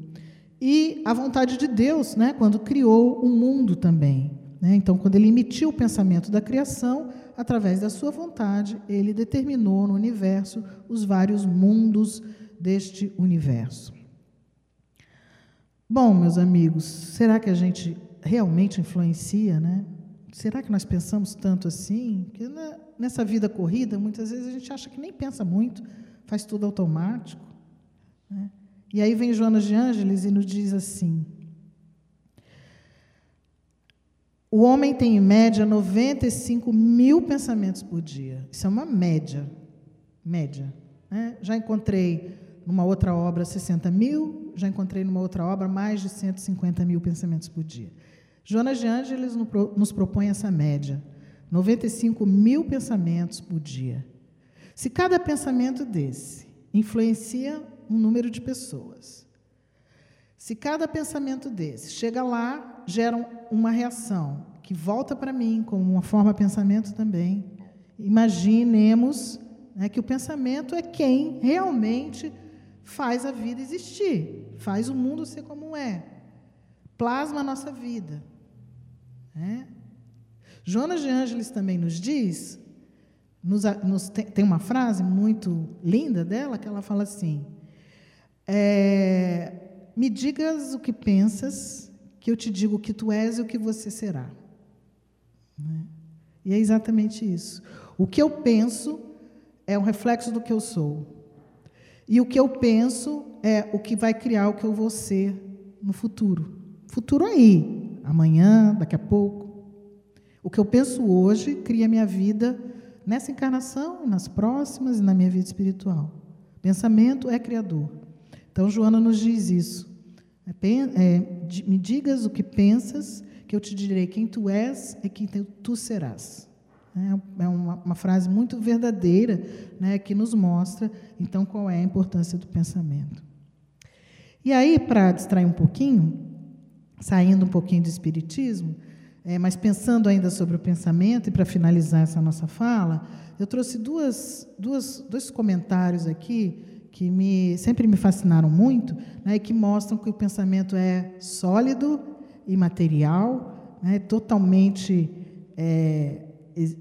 E a vontade de Deus, né, quando criou o mundo também. Né? Então, quando ele emitiu o pensamento da criação, através da sua vontade, ele determinou no universo os vários mundos deste universo. Bom, meus amigos, será que a gente realmente influencia, né? Será que nós pensamos tanto assim? Que nessa vida corrida, muitas vezes a gente acha que nem pensa muito, faz tudo automático. Né? E aí vem Joana de Ângeles e nos diz assim: o homem tem em média 95 mil pensamentos por dia. Isso é uma média. Média. Né? Já encontrei numa outra obra 60 mil, já encontrei numa outra obra mais de 150 mil pensamentos por dia. Joana de Ângeles nos propõe essa média: 95 mil pensamentos por dia. Se cada pensamento desse influencia um número de pessoas, se cada pensamento desse chega lá, gera uma reação que volta para mim como uma forma de pensamento também, imaginemos né, que o pensamento é quem realmente faz a vida existir, faz o mundo ser como é, plasma a nossa vida. Né? Jonas de Ângeles também nos diz nos, nos, tem, uma frase muito linda dela que ela fala assim: é, Me digas o que pensas, que eu te digo o que tu és e o que você será. Né? E é exatamente isso. O que eu penso é um reflexo do que eu sou. E o que eu penso é o que vai criar o que eu vou ser no futuro. Futuro aí, amanhã, daqui a pouco. O que eu penso hoje cria minha vida nessa encarnação, nas próximas e na minha vida espiritual. Pensamento é criador. Então, Joana nos diz isso. É, me digas o que pensas, que eu te direi quem tu és e quem tu serás. É, é uma, uma frase muito verdadeira, né, que nos mostra, então, qual é a importância do pensamento. E aí, para distrair um pouquinho, saindo um pouquinho do Espiritismo, é, mas pensando ainda sobre o pensamento, e para finalizar essa nossa fala, eu trouxe duas, duas, dois comentários aqui que me, sempre me fascinaram muito, né, e que mostram que o pensamento é sólido, imaterial, né, totalmente é,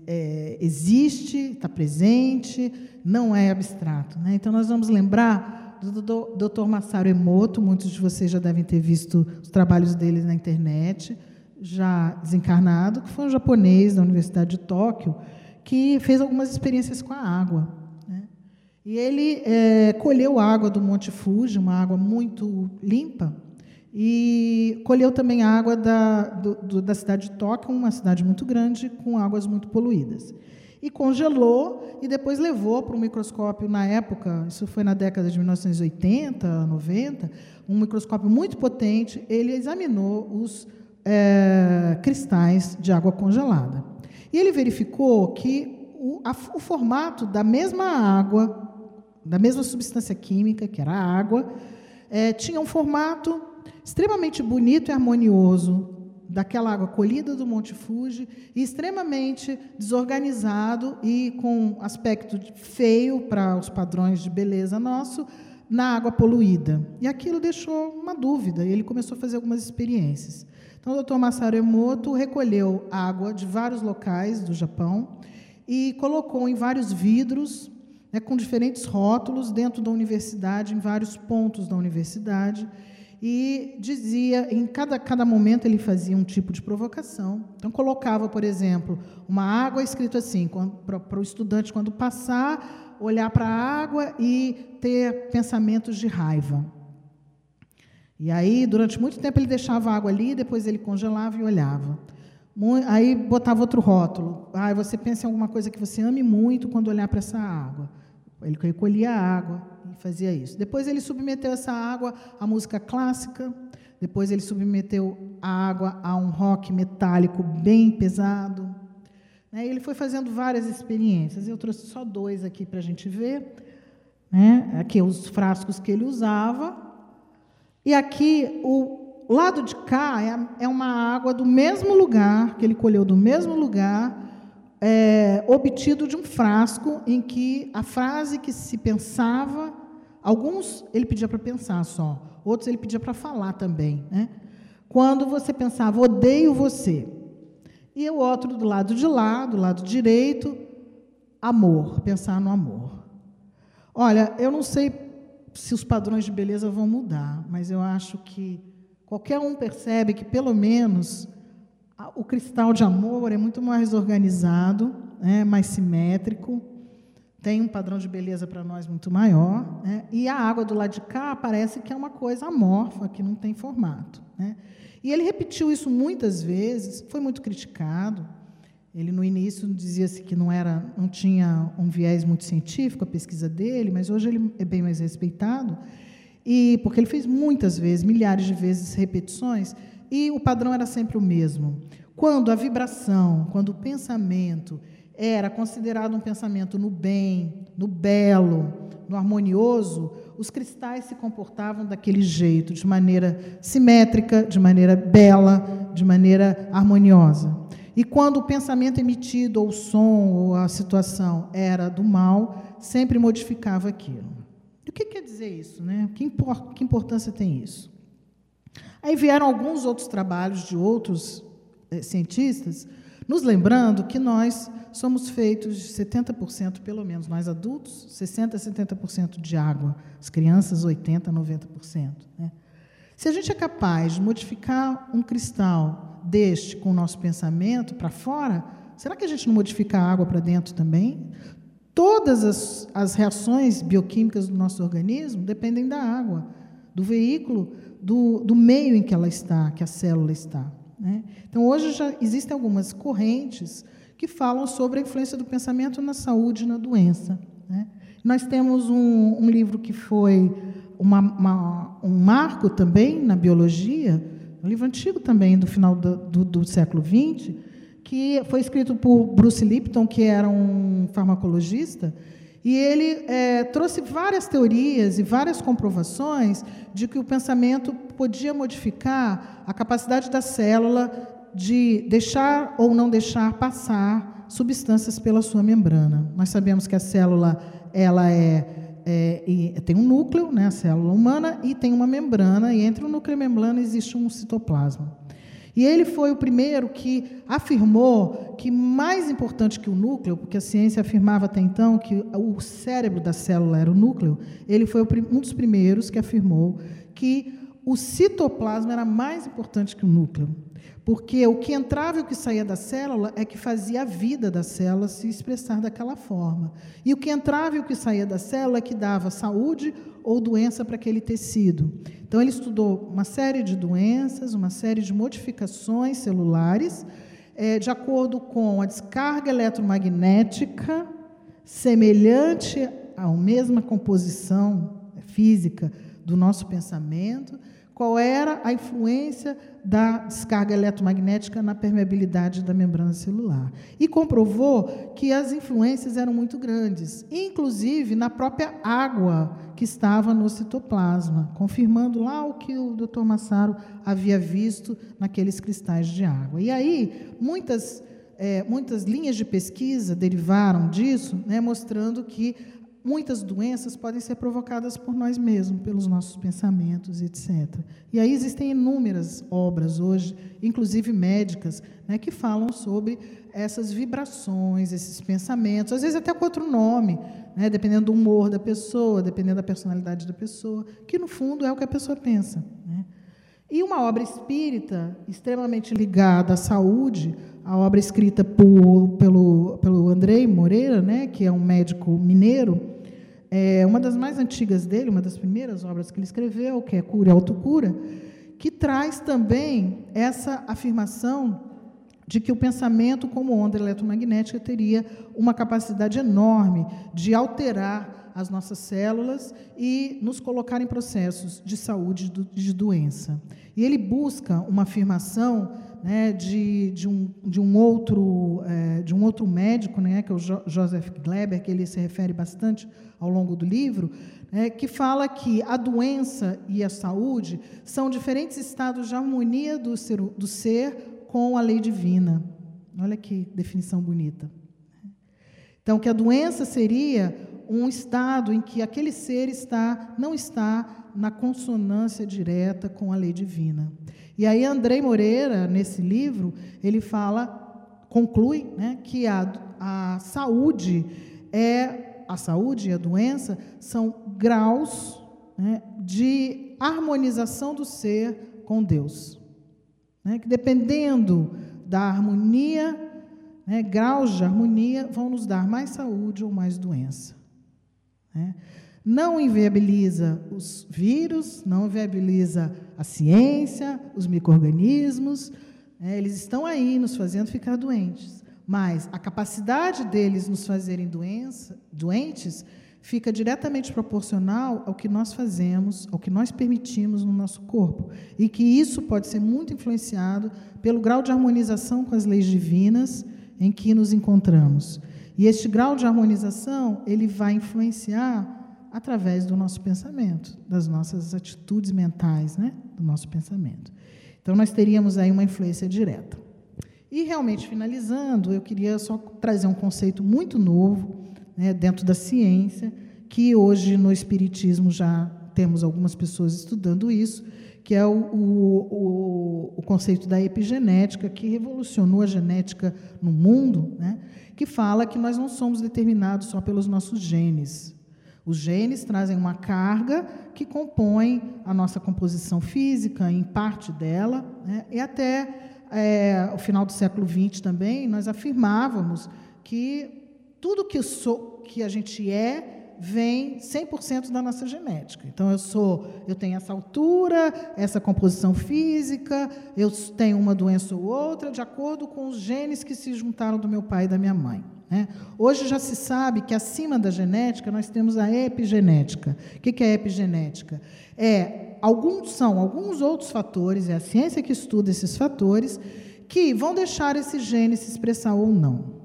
é, existe, está presente, não é abstrato. Né? Então, nós vamos lembrar do Dr. Masaru Emoto, muitos de vocês já devem ter visto os trabalhos dele na internet, já desencarnado, que foi um japonês da Universidade de Tóquio, que fez algumas experiências com a água. Né? E ele é, colheu água do Monte Fuji, uma água muito limpa, e colheu também água da, do, do, da cidade de Tóquio, uma cidade muito grande, com águas muito poluídas. E congelou e depois levou para um microscópio na época, isso foi na década de 1980, 90, um microscópio muito potente. Ele examinou os é, cristais de água congelada. E ele verificou que o, a, o formato da mesma água, da mesma substância química, que era a água, é, tinha um formato extremamente bonito e harmonioso daquela água colhida do Monte Fuji e extremamente desorganizado e com aspecto feio para os padrões de beleza nosso na água poluída. E aquilo deixou uma dúvida e ele começou a fazer algumas experiências. Então, o Dr. Masaru Emoto recolheu água de vários locais do Japão e colocou em vários vidros, né, com diferentes rótulos, dentro da universidade, em vários pontos da universidade e dizia, em cada, cada momento ele fazia um tipo de provocação. Então, colocava, por exemplo, uma água escrito assim, para o estudante, quando passar, olhar para a água e ter pensamentos de raiva. E aí, durante muito tempo, ele deixava a água ali, depois ele congelava e olhava. Aí botava outro rótulo. Ah, você pensa em alguma coisa que você ame muito quando olhar para essa água. Ele recolhia a água e fazia isso. Depois ele submeteu essa água à música clássica, depois ele submeteu a água a um rock metálico bem pesado. Né? Ele foi fazendo várias experiências. Eu trouxe só dois aqui para a gente ver. Né? Aqui os frascos que ele usava. E aqui o lado de cá é, é uma água do mesmo lugar, que ele colheu do mesmo lugar, é, obtido de um frasco em que a frase que se pensava, alguns ele pedia para pensar só, outros ele pedia para falar também. Né? Quando você pensava, odeio você. E o outro do lado de lá, do lado direito, amor, pensar no amor. Olha, eu não sei se os padrões de beleza vão mudar, mas eu acho que qualquer um percebe que, pelo menos, o cristal de amor é muito mais organizado, né, mais simétrico, tem um padrão de beleza para nós muito maior, né, e a água do lado de cá parece que é uma coisa amorfa, que não tem formato. Né. E ele repetiu isso muitas vezes, foi muito criticado. Ele no início dizia-se que não era, não tinha um viés muito científico a pesquisa dele, mas hoje ele é bem mais respeitado. E porque ele fez muitas vezes, milhares de vezes repetições, e o padrão era sempre o mesmo. Quando a vibração, quando o pensamento era considerado um pensamento no bem, no belo, no harmonioso, os cristais se comportavam daquele jeito, de maneira simétrica, de maneira bela, de maneira harmoniosa. E quando o pensamento emitido, ou o som, ou a situação era do mal, sempre modificava aquilo. E o que quer dizer isso? Né? Que, import, que importância tem isso? Aí vieram alguns outros trabalhos de outros eh, cientistas, nos lembrando que nós somos feitos de 70%, pelo menos, nós adultos, 60% a 70% de água, as crianças, 80% a 90%. Né? Se a gente é capaz de modificar um cristal deste com o nosso pensamento para fora, será que a gente não modifica a água para dentro também? Todas as, as reações bioquímicas do nosso organismo dependem da água, do veículo do, do meio em que ela está, que a célula está. Né? Então, hoje já existem algumas correntes que falam sobre a influência do pensamento na saúde e na doença. Né? Nós temos um, um livro que foi uma, uma, um marco também na biologia, um livro antigo também, do final do, do, do século XX, que foi escrito por Bruce Lipton, que era um farmacologista, e ele é, trouxe várias teorias e várias comprovações de que o pensamento podia modificar a capacidade da célula de deixar ou não deixar passar substâncias pela sua membrana. Nós sabemos que a célula ela é, é tem um núcleo, né, a célula humana, e tem uma membrana, e entre o núcleo e a membrana existe um citoplasma. E ele foi o primeiro que afirmou que mais importante que o núcleo, porque a ciência afirmava até então que o cérebro da célula era o núcleo, ele foi um dos primeiros que afirmou que o citoplasma era mais importante que o núcleo. Porque o que entrava e o que saía da célula é que fazia a vida da célula se expressar daquela forma. E o que entrava e o que saía da célula é que dava saúde ou doença para aquele tecido. Então, ele estudou uma série de doenças, uma série de modificações celulares, é, de acordo com a descarga eletromagnética, semelhante à mesma composição física do nosso pensamento, qual era a influência da descarga eletromagnética na permeabilidade da membrana celular. E comprovou que as influências eram muito grandes, inclusive na própria água que estava no citoplasma, confirmando lá o que o Dr. Massaro havia visto naqueles cristais de água. E aí, muitas, é, muitas linhas de pesquisa derivaram disso, né, mostrando que muitas doenças podem ser provocadas por nós mesmos, pelos nossos pensamentos, etc. E aí existem inúmeras obras hoje, inclusive médicas, né, que falam sobre essas vibrações, esses pensamentos, às vezes até com outro nome, né, dependendo do humor da pessoa, dependendo da personalidade da pessoa, que no fundo é o que a pessoa pensa. Né? E uma obra espírita extremamente ligada à saúde, a obra escrita por, pelo, pelo Andrei Moreira, né, que é um médico mineiro, é uma das mais antigas dele, uma das primeiras obras que ele escreveu, que é Cura e Autocura, que traz também essa afirmação de que o pensamento, como onda eletromagnética, teria uma capacidade enorme de alterar as nossas células e nos colocar em processos de saúde de doença. E ele busca uma afirmação né, de, de, um, de, um outro, é, de um outro médico, né, que é o jo Joseph Gleber, que ele se refere bastante ao longo do livro, né, que fala que a doença e a saúde são diferentes estados de harmonia do ser, do ser com a lei divina. Olha que definição bonita. Então, que a doença seria um estado em que aquele ser está não está na consonância direta com a lei divina. E aí Andrei Moreira, nesse livro, ele fala, conclui, né, que a, a saúde é a saúde e a doença são graus né, de harmonização do ser com Deus. Né, que dependendo da harmonia, né, graus de harmonia vão nos dar mais saúde ou mais doença. Né? não inviabiliza os vírus, não inviabiliza a ciência, os micro-organismos. É, eles estão aí nos fazendo ficar doentes. Mas a capacidade deles nos fazerem doença, doentes fica diretamente proporcional ao que nós fazemos, ao que nós permitimos no nosso corpo. E que isso pode ser muito influenciado pelo grau de harmonização com as leis divinas em que nos encontramos. E este grau de harmonização, ele vai influenciar através do nosso pensamento, das nossas atitudes mentais, né? do nosso pensamento. Então, nós teríamos aí uma influência direta. E, realmente, finalizando, eu queria só trazer um conceito muito novo né, dentro da ciência, que hoje no Espiritismo já temos algumas pessoas estudando isso, que é o, o, o, conceito da epigenética, que revolucionou a genética no mundo, né, que fala que nós não somos determinados só pelos nossos genes, os genes trazem uma carga que compõe a nossa composição física, em parte dela, né? e até é, o final do século XX também, nós afirmávamos que tudo que, sou, que a gente é vem 100% da nossa genética. Então eu sou, eu tenho essa altura, essa composição física, eu tenho uma doença ou outra de acordo com os genes que se juntaram do meu pai e da minha mãe. Né? Hoje já se sabe que acima da genética nós temos a epigenética. O que é epigenética? É, alguns são alguns outros fatores, é a ciência que estuda esses fatores, que vão deixar esse gene se expressar ou não.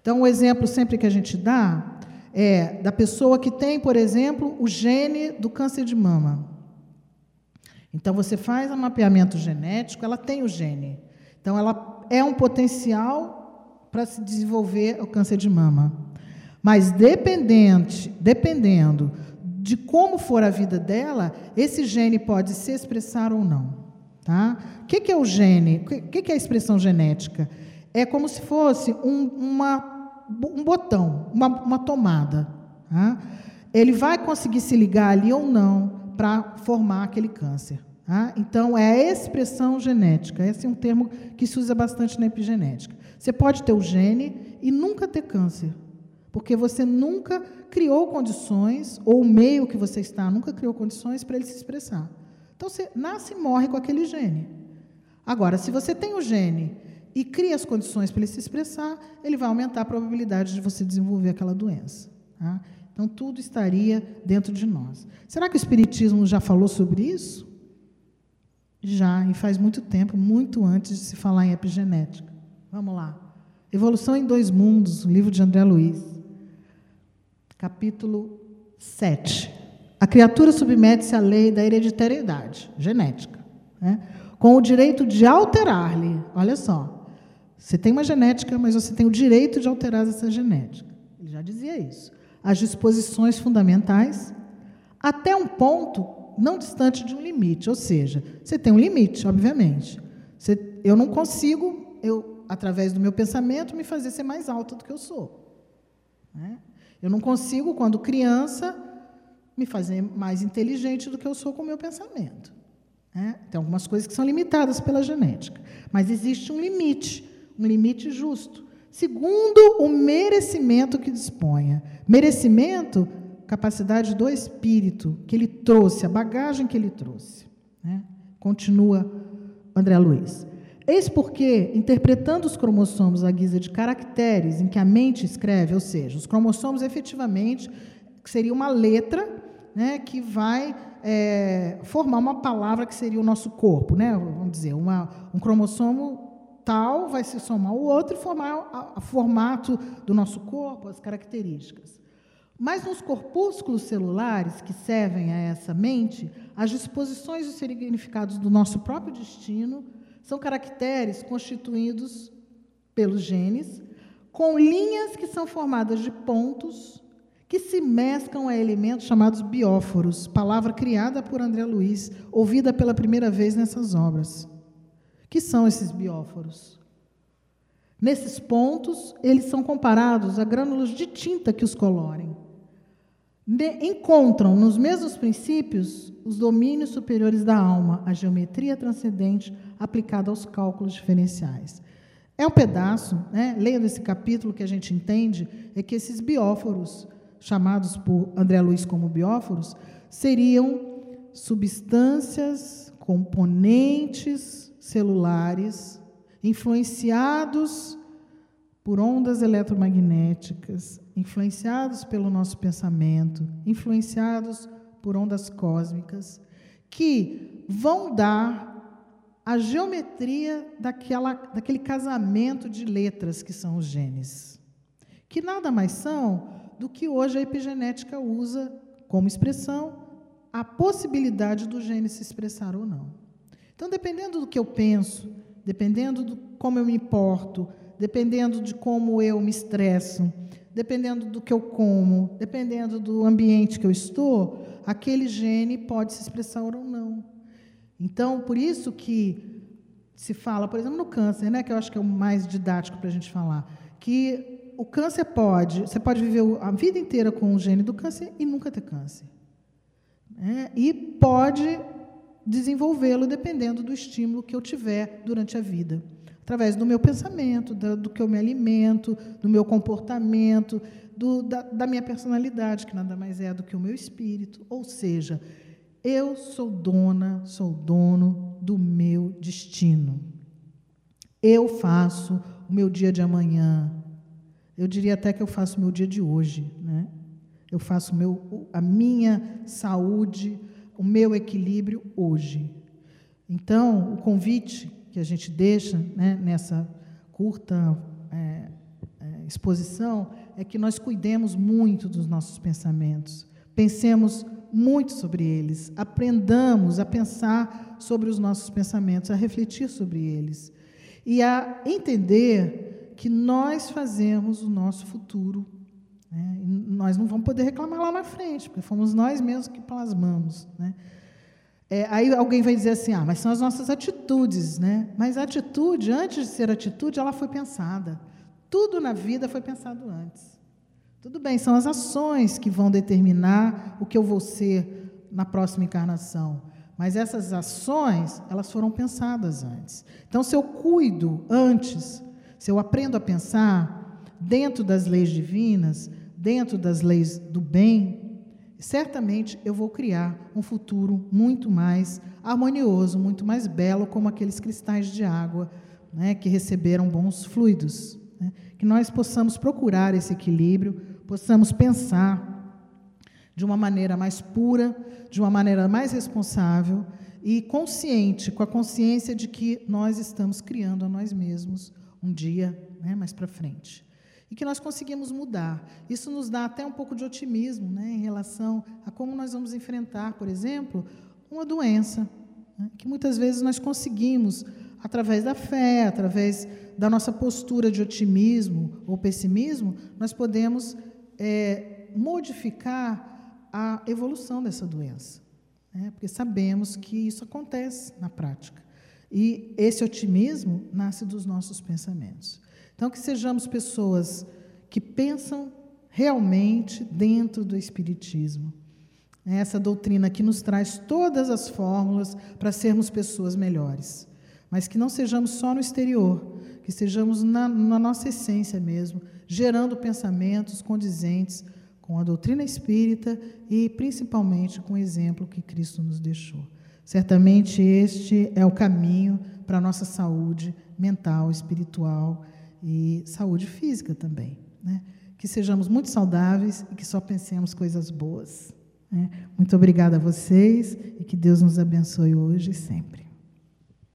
Então, o exemplo sempre que a gente dá é da pessoa que tem, por exemplo, o gene do câncer de mama. Então, você faz um mapeamento genético, ela tem o gene. Então, ela é um potencial para se desenvolver o câncer de mama. Mas, dependente, dependendo de como for a vida dela, esse gene pode se expressar ou não. Tá? O que é o gene? O que é a expressão genética? É como se fosse um, uma, um botão, uma, uma tomada. Ele vai conseguir se ligar ali ou não para formar aquele câncer. Tá? Então, é a expressão genética. Esse é um termo que se usa bastante na epigenética. Você pode ter o gene e nunca ter câncer, porque você nunca criou condições, ou o meio que você está nunca criou condições para ele se expressar. Então, você nasce e morre com aquele gene. Agora, se você tem o gene e cria as condições para ele se expressar, ele vai aumentar a probabilidade de você desenvolver aquela doença. Tá? Então, tudo estaria dentro de nós. Será que o Espiritismo já falou sobre isso? Já, e faz muito tempo, muito antes de se falar em epigenética. Vamos lá. Evolução em Dois Mundos, livro de André Luiz. Capítulo 7. A criatura submete-se à lei da hereditariedade genética, né? com o direito de alterar-lhe. Olha só. Você tem uma genética, mas você tem o direito de alterar essa genética. Ele já dizia isso as disposições fundamentais até um ponto não distante de um limite. Ou seja, você tem um limite, obviamente. Você, eu não consigo, eu, através do meu pensamento, me fazer ser mais alta do que eu sou. Né? Eu não consigo, quando criança, me fazer mais inteligente do que eu sou com o meu pensamento. Né? Tem algumas coisas que são limitadas pela genética. Mas existe um limite, um limite justo segundo o merecimento que disponha. Merecimento, capacidade do espírito que ele trouxe, a bagagem que ele trouxe. Né? Continua André Luiz. Eis porque, interpretando os cromossomos à guisa de caracteres em que a mente escreve, ou seja, os cromossomos efetivamente seria uma letra né, que vai é, formar uma palavra que seria o nosso corpo, né? Vamos dizer, uma, um cromossomo tal vai se somar ao outro e formar o formato do nosso corpo, as características. Mas nos corpúsculos celulares que servem a essa mente, as disposições e significados do nosso próprio destino são caracteres constituídos pelos genes, com linhas que são formadas de pontos que se mesclam a elementos chamados bióforos, palavra criada por André Luiz, ouvida pela primeira vez nessas obras que são esses bióforos. Nesses pontos, eles são comparados a grânulos de tinta que os colorem. encontram nos mesmos princípios os domínios superiores da alma, a geometria transcendente aplicada aos cálculos diferenciais. É um pedaço, né, lendo esse capítulo, que a gente entende é que esses bióforos, chamados por André Luiz como bióforos, seriam substâncias, componentes celulares, influenciados por ondas eletromagnéticas, influenciados pelo nosso pensamento, influenciados por ondas cósmicas, que vão dar a geometria daquela, daquele casamento de letras que são os genes, que nada mais são do que hoje a epigenética usa como expressão a possibilidade do gene se expressar ou não. Então, dependendo do que eu penso, dependendo de como eu me importo, dependendo de como eu me estresso, dependendo do que eu como, dependendo do ambiente que eu estou, aquele gene pode se expressar ou não. Então, por isso que se fala, por exemplo, no câncer, né, que eu acho que é o mais didático para a gente falar, que o câncer pode, você pode viver a vida inteira com o gene do câncer e nunca ter câncer. Né? E pode desenvolvê-lo dependendo do estímulo que eu tiver durante a vida. Através do meu pensamento, do, do que eu me alimento, do meu comportamento, do, da, da minha personalidade, que nada mais é do que o meu espírito. Ou seja, eu sou dona, sou dono do meu destino. Eu faço o meu dia de amanhã. Eu diria até que eu faço o meu dia de hoje, né? Eu faço meu, a minha saúde, o meu equilíbrio hoje. Então, o convite que a gente deixa né, nessa curta é, é, exposição é que nós cuidemos muito dos nossos pensamentos, pensemos muito sobre eles, aprendamos a pensar sobre os nossos pensamentos, a refletir sobre eles e a entender que nós fazemos o nosso futuro. Né? nós não vamos poder reclamar lá na frente, porque fomos nós mesmos que plasmamos. Né? É, aí alguém vai dizer assim: ah, mas são as nossas atitudes, né? Mas a atitude, antes de ser atitude, ela foi pensada. Tudo na vida foi pensado antes. Tudo bem, são as ações que vão determinar o que eu vou ser na próxima encarnação. Mas essas ações, elas foram pensadas antes. Então, se eu cuido antes, se eu aprendo a pensar dentro das leis divinas, dentro das leis do bem, certamente eu vou criar um futuro muito mais harmonioso, muito mais belo, como aqueles cristais de água né, que receberam bons fluidos. Né? Que nós possamos procurar esse equilíbrio, possamos pensar de uma maneira mais pura, de uma maneira mais responsável e consciente, com a consciência de que nós estamos criando a nós mesmos um dia né, mais para frente. E que nós conseguimos mudar. Isso nos dá até um pouco de otimismo né, em relação a como nós vamos enfrentar, por exemplo, uma doença, né, que muitas vezes nós conseguimos, através da fé, através da nossa postura de otimismo ou pessimismo, nós podemos é, modificar a evolução dessa doença. Né? Porque sabemos que isso acontece na prática. E esse otimismo nasce dos nossos pensamentos. Então, que sejamos pessoas que pensam realmente dentro do Espiritismo. Essa doutrina que nos traz todas as fórmulas para sermos pessoas melhores. Mas que não sejamos só no exterior, que sejamos na, na nossa essência mesmo, gerando pensamentos condizentes com a doutrina espírita e principalmente com o exemplo que Cristo nos deixou. Certamente este é o caminho para a nossa saúde mental, espiritual e saúde física também. Né? Que sejamos muito saudáveis e que só pensemos coisas boas. Né? Muito obrigada a vocês e que Deus nos abençoe hoje e sempre.